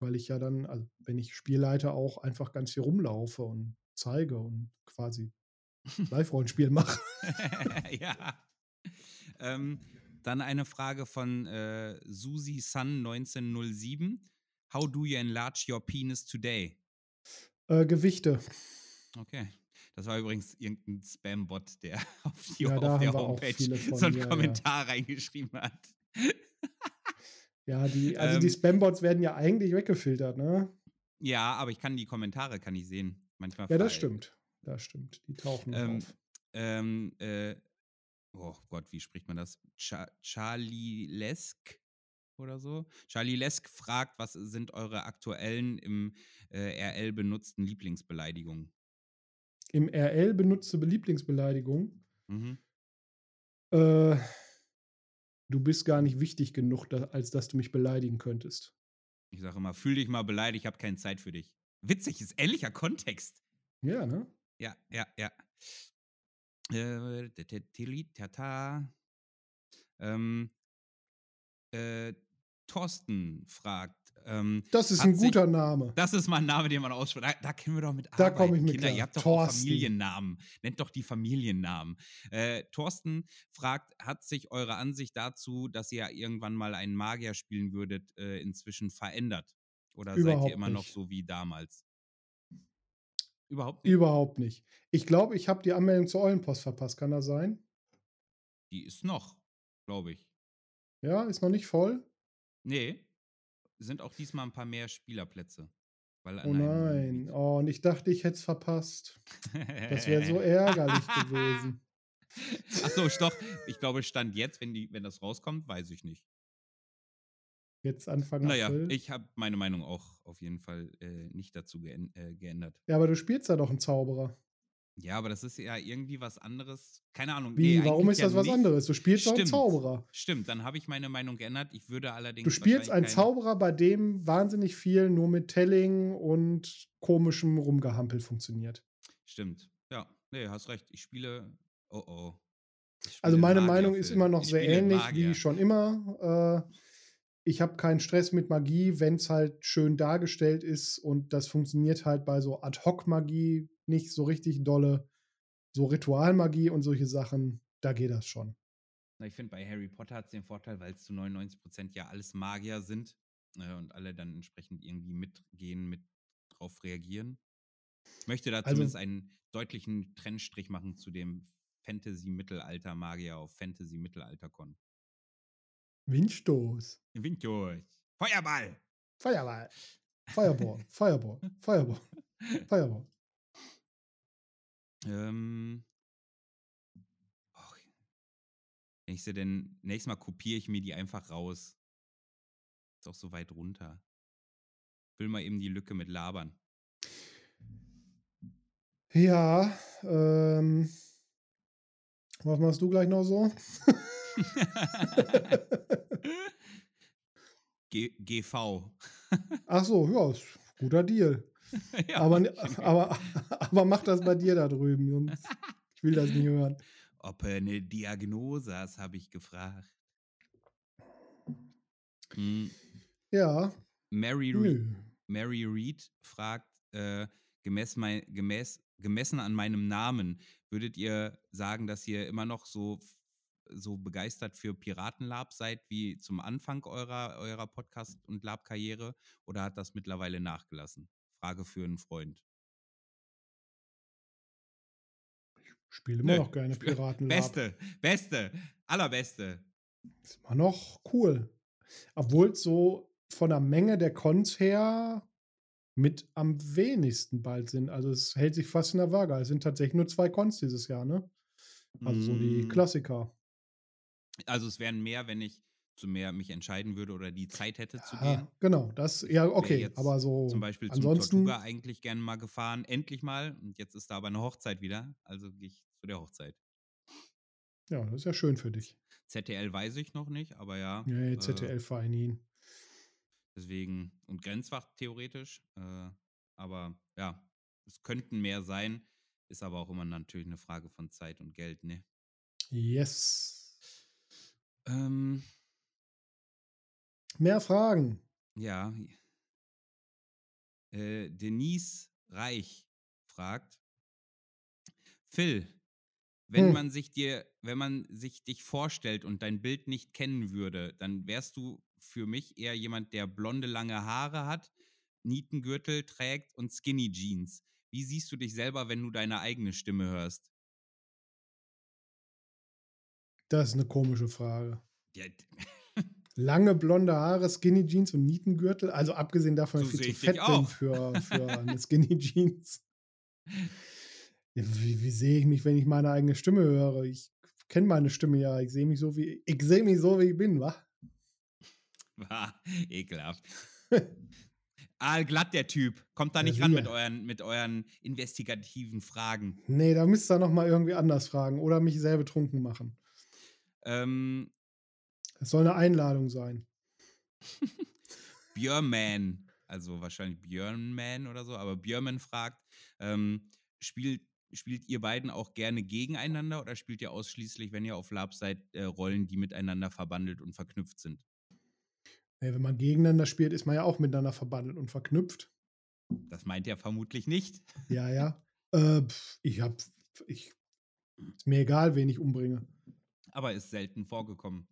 weil ich ja dann, also wenn ich Spielleite, auch einfach ganz viel rumlaufe und zeige und quasi Live-Rollenspiel mache. ja. Ähm, dann eine Frage von äh, Susi Sun 1907. How do you enlarge your penis today? Äh, Gewichte. Okay. Das war übrigens irgendein Spam-Bot, der auf, die, Ja, auf der Homepage von, so einen ja, ja. Kommentar reingeschrieben hat. Ja, die, also Ähm, die Spambots werden ja eigentlich weggefiltert, ne? Ja, aber ich kann die Kommentare kann ich sehen. Manchmal Ja, das frei. stimmt. Das stimmt. Die tauchen Ähm, auf. ähm, äh, oh Gott, wie spricht man das? Cha Charlie Lesk oder so? Charlie Lesk fragt, was sind eure aktuellen im äh, RL benutzten Lieblingsbeleidigungen? Im RL benutzte Lieblingsbeleidigung. Mhm. Äh, du bist gar nicht wichtig genug, da, als dass du mich beleidigen könntest. Ich sage immer, fühl dich mal beleidigt, ich habe keine Zeit für dich. Witzig, ist ähnlicher Kontext. Ja, ne? Ja, ja, ja. Äh, tata. Ähm, äh, Thorsten fragt, ähm, Das ist ein sich- guter Name. das ist mal ein Name, den man ausspricht. Da, da können wir doch mit Da arbeiten. komm ich mit Kinder, klar. ihr habt doch Thorsten. auch Familiennamen. Nennt doch die Familiennamen. Äh, Thorsten fragt, hat sich eure Ansicht dazu, dass ihr irgendwann mal einen Magier spielen würdet, äh, inzwischen verändert? Oder seid Überhaupt ihr immer noch nicht. so wie damals? Überhaupt nicht. Überhaupt nicht. Ich glaube, ich habe die Anmeldung zur Eulenpost verpasst. Kann das sein? Die ist noch, glaube ich. Ja, ist noch nicht voll? Nee, sind auch diesmal ein paar mehr Spielerplätze. Weil Oh nein. Oh, und ich dachte, ich hätte es verpasst. Das wäre so ärgerlich gewesen. Achso, doch. Ich glaube, Stand jetzt, wenn, die, wenn das rauskommt, weiß ich nicht. Jetzt Anfang Naja, April. ich habe meine Meinung auch auf jeden Fall äh, nicht dazu geän äh, geändert. ja, aber du spielst ja doch einen Zauberer. Ja, aber das ist ja irgendwie was anderes. Keine Ahnung. Wie, nee, warum ist das ja was nicht. anderes? Du spielst doch einen. Zauberer. Stimmt, dann habe ich meine Meinung geändert. Ich würde allerdings. Du spielst einen Zauberer, bei dem wahnsinnig viel nur mit Telling und komischem Rumgehampel funktioniert. Stimmt. Ja, nee, hast recht. Ich spiele. Oh oh. Ich Also meine Meinung ist immer noch Ich sehr ähnlich wie schon immer. Äh, ich habe keinen Stress mit Magie, wenn es halt schön dargestellt ist und das funktioniert halt bei so Ad-Hoc-Magie nicht so richtig dolle. So Ritualmagie und solche Sachen, da geht das schon. Ich finde, bei Harry Potter hat es den Vorteil, weil es zu 99% ja alles Magier sind äh, und alle dann entsprechend irgendwie mitgehen, mit drauf reagieren. Ich möchte da Also- zumindest einen deutlichen Trennstrich machen zu dem Fantasy-Mittelalter-Magier auf Fantasy-Mittelalter-Con. Windstoß. Wind durch. Feuerball! Feuerball. Fireball. Fireball. Fireball. Fireball. Ähm. Och, wenn ich sie denn, nächstes Mal kopiere ich mir die einfach raus. Ist auch so weit runter. Füll mal eben die Lücke mit Labern. Ja, ähm. Was machst du gleich noch so? GV. Ach so, ja, guter Deal. Ja, aber, aber, aber mach das bei dir da drüben, sonst ich will das nicht hören. Ob er eine Diagnose hast, habe ich gefragt. Hm, Ja, Mary, Re. Mary Reed fragt, äh, gemäß mein, gemäß, gemessen an meinem Namen, würdet ihr sagen, dass ihr immer noch so, so begeistert für Piratenlab seid wie zum Anfang eurer, eurer Podcast- und Lab-Karriere oder hat das mittlerweile nachgelassen? Frage für einen Freund. Spiele immer Nö, noch gerne spiel- Piraten. Beste, beste, allerbeste. Ist immer noch cool. Obwohl es so von der Menge der Cons her mit am wenigsten bald sind. Also es hält sich fast in der Waage. Es sind tatsächlich nur zwei Cons dieses Jahr, ne? Also so die Mm, Klassiker. Also es wären mehr, wenn ich zu mehr mich entscheiden würde oder die Zeit hätte zu Ja, gehen. genau, das, ja, okay, aber so Zum Beispiel zum ansonsten, Tortuga eigentlich gerne mal gefahren, endlich mal. Und jetzt ist da aber eine Hochzeit wieder, also gehe ich zu der Hochzeit. ja, das ist ja schön für dich. ZTL weiß ich noch nicht, aber ja. Nee, äh, ZTL nie hin. Deswegen, und Grenzwacht theoretisch. Äh, aber ja, es könnten mehr sein, ist aber auch immer natürlich eine Frage von Zeit und Geld, ne? Yes. Ähm, Mehr Fragen. ja. Äh, Denise Reich fragt: Phil, wenn Hm. man sich dir, wenn man sich dich vorstellt und dein Bild nicht kennen würde, dann wärst du für mich eher jemand, der blonde, lange Haare hat, Nietengürtel trägt und Skinny Jeans. Wie siehst du dich selber, wenn du deine eigene Stimme hörst? Das ist eine komische Frage. Ja, Lange blonde Haare, Skinny Jeans und Nietengürtel. Also abgesehen davon, dass So ich viel zu fett bin für, für eine Skinny Jeans. Ja, Wie, wie sehe ich mich, wenn ich meine eigene Stimme höre? Ich kenne meine Stimme ja. Ich sehe mich so wie ich sehe mich so wie ich bin, wa? war ekelhaft. Aalglatt, der Typ. Kommt da Ja, nicht ran mit euren, mit euren investigativen Fragen. Nee, da müsst ihr noch mal irgendwie anders fragen oder mich sehr betrunken machen. Ähm, Das soll eine Einladung sein. Björnman, also wahrscheinlich Björnman oder so, aber Björnman fragt, ähm, spielt, spielt ihr beiden auch gerne gegeneinander oder spielt ihr ausschließlich, wenn ihr auf Lab seid, äh, Rollen, die miteinander verbandelt und verknüpft sind? Nee, wenn man gegeneinander spielt, ist man ja auch miteinander verbandelt und verknüpft. Das meint er vermutlich nicht. Ja, ja. Äh, ich hab. Ich, ist mir egal, wen ich umbringe. Aber ist selten vorgekommen.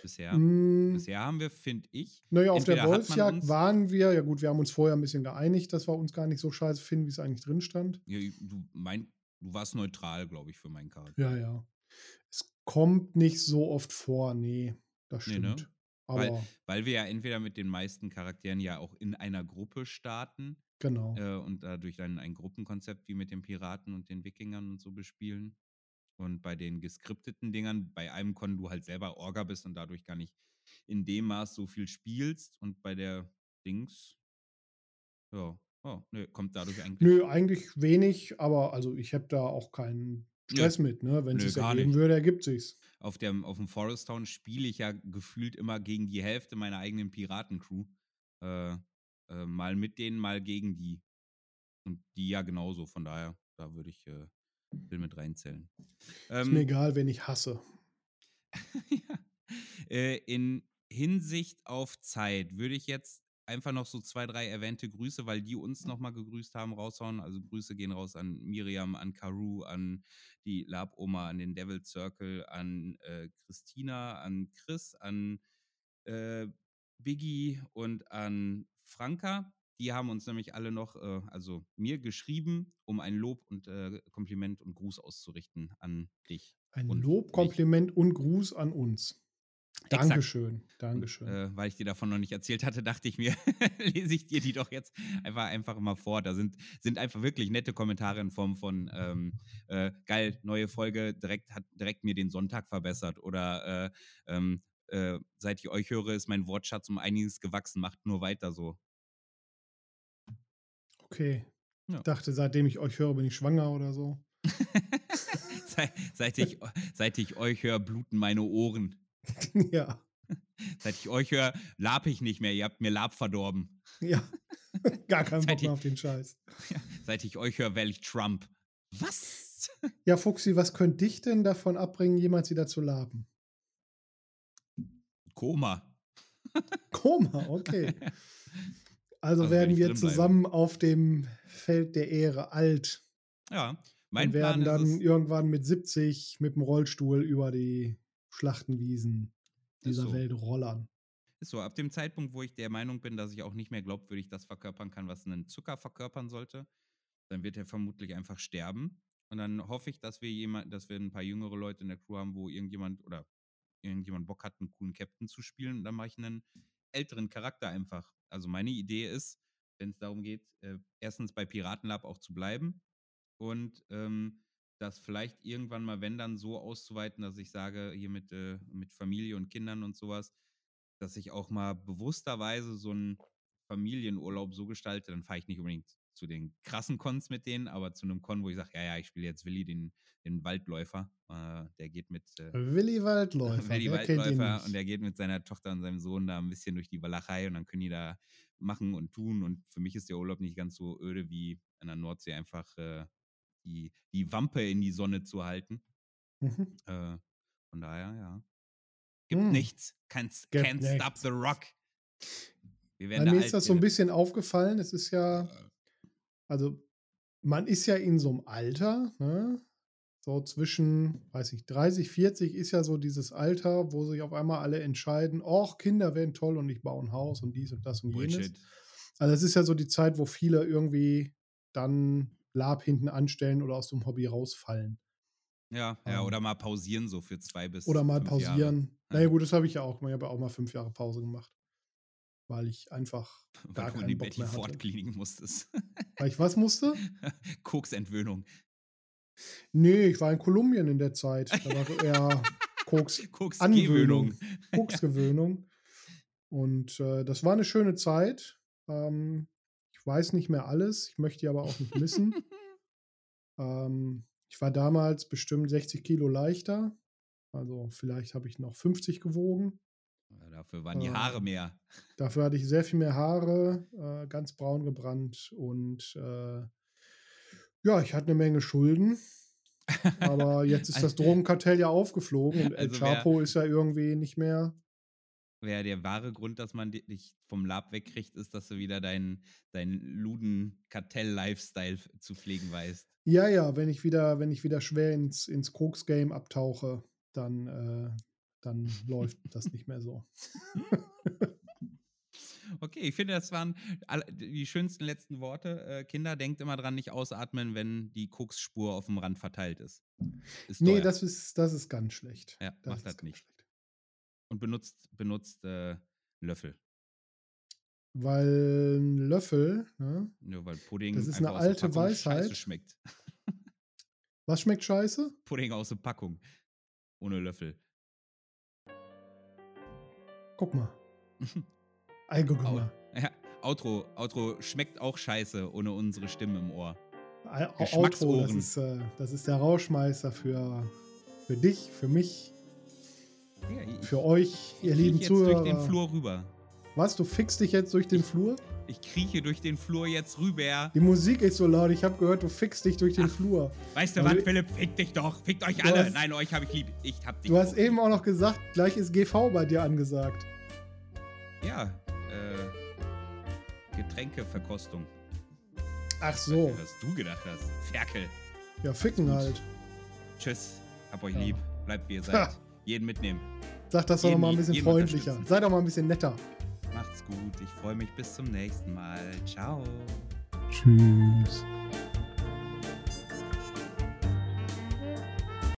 Bisher. Mm, Bisher haben wir, finde ich, naja, auf der Wolfsjagd waren wir, ja gut, wir haben uns vorher ein bisschen geeinigt, dass wir uns gar nicht so scheiße finden, wie es eigentlich drin stand. ja, du, mein, du warst neutral, glaube ich, für meinen Charakter. Ja, ja. Es kommt nicht so oft vor, nee, das Nee, ne? stimmt. Weil, weil wir ja entweder mit den meisten Charakteren ja auch in einer Gruppe starten genau. äh, und dadurch dann ein Gruppenkonzept wie mit den Piraten und den Wikingern und so bespielen. Und bei den geskripteten Dingern, bei einem Con du halt selber Orga bist und dadurch gar nicht in dem Maß so viel spielst. Und bei der Dings, ja, oh, nö, kommt dadurch eigentlich. Nö, eigentlich wenig, aber also ich habe da auch keinen Stress mit, ne? Wenn es Nö, sich ergeben würde, ergibt sich's. Auf dem, auf dem Forest Town spiele ich ja gefühlt immer gegen die Hälfte meiner eigenen Piratencrew. Äh, äh, mal mit denen, mal gegen die. Und die ja genauso. Von daher, da würde ich äh, will mit reinzählen. Ist mir Ähm, egal, wen ich hasse. ja. äh, in Hinsicht auf Zeit würde ich jetzt einfach noch so zwei, drei erwähnte Grüße, weil die uns nochmal gegrüßt haben, raushauen. Also Grüße gehen raus an Miriam, an Karu, an die Lab-Oma, an den Devil Circle, an äh, Christina, an Chris, an äh, Biggie und an Franka. Die haben uns nämlich alle noch, äh, also mir geschrieben, um ein Lob und äh, Kompliment und Gruß auszurichten an dich. Ein Lob. Kompliment und Gruß an uns. Exakt. Dankeschön. Und, Dankeschön. äh, weil ich dir davon noch nicht erzählt hatte, dachte ich mir, lese ich dir die doch jetzt einfach, einfach mal vor. Da sind, sind einfach wirklich nette Kommentare in Form von ähm, äh, geil, neue Folge, direkt hat direkt mir den Sonntag verbessert. Oder äh, ähm, äh, seit ich euch höre, ist mein Wortschatz um einiges gewachsen, macht nur weiter so. Okay. Ja. Ich dachte, seitdem ich euch höre, bin ich schwanger oder so. seit, seit, ich, seit ich euch höre, bluten meine Ohren. ja. Seit ich euch höre, lab ich nicht mehr. Ihr habt mir Lab verdorben. Ja. Gar keinen Bock mehr auf den Scheiß. Seit ich euch höre, wähle ich Trump. Was? Ja, Fuchsi, was könnte dich denn davon abbringen, jemals wieder zu laben? Koma. Koma, okay. Also, Also, werden wir zusammen auf dem Feld der Ehre alt Ja, mein und Plan werden dann ist es, irgendwann mit 70 mit dem Rollstuhl über die Schlachtenwiesen dieser so. Welt rollern. ist so, ab dem Zeitpunkt, wo ich der Meinung bin, dass ich auch nicht mehr glaubwürdig das verkörpern kann, was ein Zucker verkörpern sollte, dann wird er vermutlich einfach sterben. Und dann hoffe ich, dass wir jemand, dass wir ein paar jüngere Leute in der Crew haben, wo irgendjemand oder irgendjemand Bock hat, einen coolen Captain zu spielen. Und dann mache ich einen älteren Charakter einfach. Also meine Idee ist, wenn es darum geht, äh, erstens bei Piratenlab auch zu bleiben und ähm, das vielleicht irgendwann mal, wenn dann so auszuweiten, dass ich sage, hier mit, äh, mit Familie und Kindern und sowas, dass ich auch mal bewussterweise so einen Familienurlaub so gestalte, dann fahre ich nicht unbedingt zu den krassen Cons mit denen, aber zu einem Con, wo ich sage, ja, ja, ich spiele jetzt Willi, den, den Waldläufer. Äh, der geht mit äh, Willi Waldläufer, Willi Waldläufer und der geht mit seiner Tochter und seinem Sohn da ein bisschen durch die Walachei und dann können die da machen und tun. Und für mich ist der Urlaub nicht ganz so öde wie an der Nordsee einfach äh, die, die Wampe in die Sonne zu halten. Mhm. Äh, von daher, ja. Gibt Hm. nichts. Can't, Gibt can't stop nichts. the rock. Wir Bei mir alt, ist das so ein bisschen aufgefallen. Es ist ja, also man ist ja in so einem Alter, ne? so zwischen, weiß ich, 30, 40 ist ja so dieses Alter, wo sich auf einmal alle entscheiden, ach, Kinder wären toll und ich baue ein Haus und dies und das und jenes. Bullshit. Also es ist ja so die Zeit, wo viele irgendwie dann Lab hinten anstellen oder aus dem Hobby rausfallen. Ja, ja, Ähm. oder mal pausieren so für zwei bis Oder mal Jahre. pausieren. Ja. Naja gut, das habe ich ja auch. Ich habe ja auch mal fünf Jahre Pause gemacht. Weil ich einfach gar Weil du in keinen die Bock Betty mehr hatte. Ford musstest. Weil ich was musste? Koksentwöhnung. Nee, ich war in Kolumbien in der Zeit. Da war eher Koks, Koksgewöhnung. Koksgewöhnung. Und äh, das war eine schöne Zeit. Ähm, ich weiß nicht mehr alles. Ich möchte die aber auch nicht missen. ähm, ich war damals bestimmt 60 Kilo leichter. Also vielleicht habe ich noch 50 gewogen. Ja, Dafür waren die Äh, Haare mehr. Dafür hatte ich sehr viel mehr Haare, äh, ganz braun gebrannt und äh, ja, ich hatte eine Menge Schulden. Aber jetzt ist das Drogenkartell ja aufgeflogen und El Also wer- Chapo ist ja irgendwie nicht mehr. Wäre der wahre Grund, dass man di- dich vom Lab wegkriegt, ist, dass du wieder deinen dein Luden-Kartell-Lifestyle f- zu pflegen weißt. Ja, ja, wenn ich wieder, wenn ich wieder schwer ins, ins Koks-Game abtauche, dann, äh, dann läuft das nicht mehr so. Okay, ich finde, das waren die schönsten letzten Worte. Äh, Kinder, denkt immer dran, nicht ausatmen, wenn die Koksspur auf dem Rand verteilt ist. ist Nee, das ist, das ist ganz schlecht. Ja, das macht ist das ganz nicht. schlecht. Und benutzt, benutzt äh, Löffel. Weil ein Löffel, ne? Ja, weil Pudding Das ist eine alte Packung scheiße Weisheit. schmeckt. was schmeckt scheiße? Pudding aus der Packung. Ohne Löffel. Guck mal. Au- mal. Ja, Outro, Outro schmeckt auch scheiße ohne unsere Stimme im Ohr. Outro, das ist, äh, das ist der Rauschmeister für, für dich, für mich, Ja, ich, für euch, ich ihr lieben Zuhörer. durch den Flur rüber. Was, du fixst dich jetzt durch den Flur? Ich krieche durch den Flur jetzt rüber. Die Musik ist so laut, ich habe gehört, du fixst dich durch den Ach, Flur. Weißt du Also- was, Philipp? Fick dich doch. Fickt euch alle. hast- Nein, euch habe ich lieb. Ich hab dich Du hast auch eben auch noch gesagt, gleich ist GV bei dir angesagt. Ja, äh, Getränkeverkostung. Ach so, Was du gedacht hast. Ferkel. ja, ficken halt. Tschüss. Hab euch Ja. lieb. Bleibt wie ihr seid. Ha. Jeden mitnehmen. Sag das doch mal ein bisschen freundlicher. Sei doch mal ein bisschen netter. Macht's gut. Ich freue mich bis zum nächsten Mal. Ciao. Tschüss.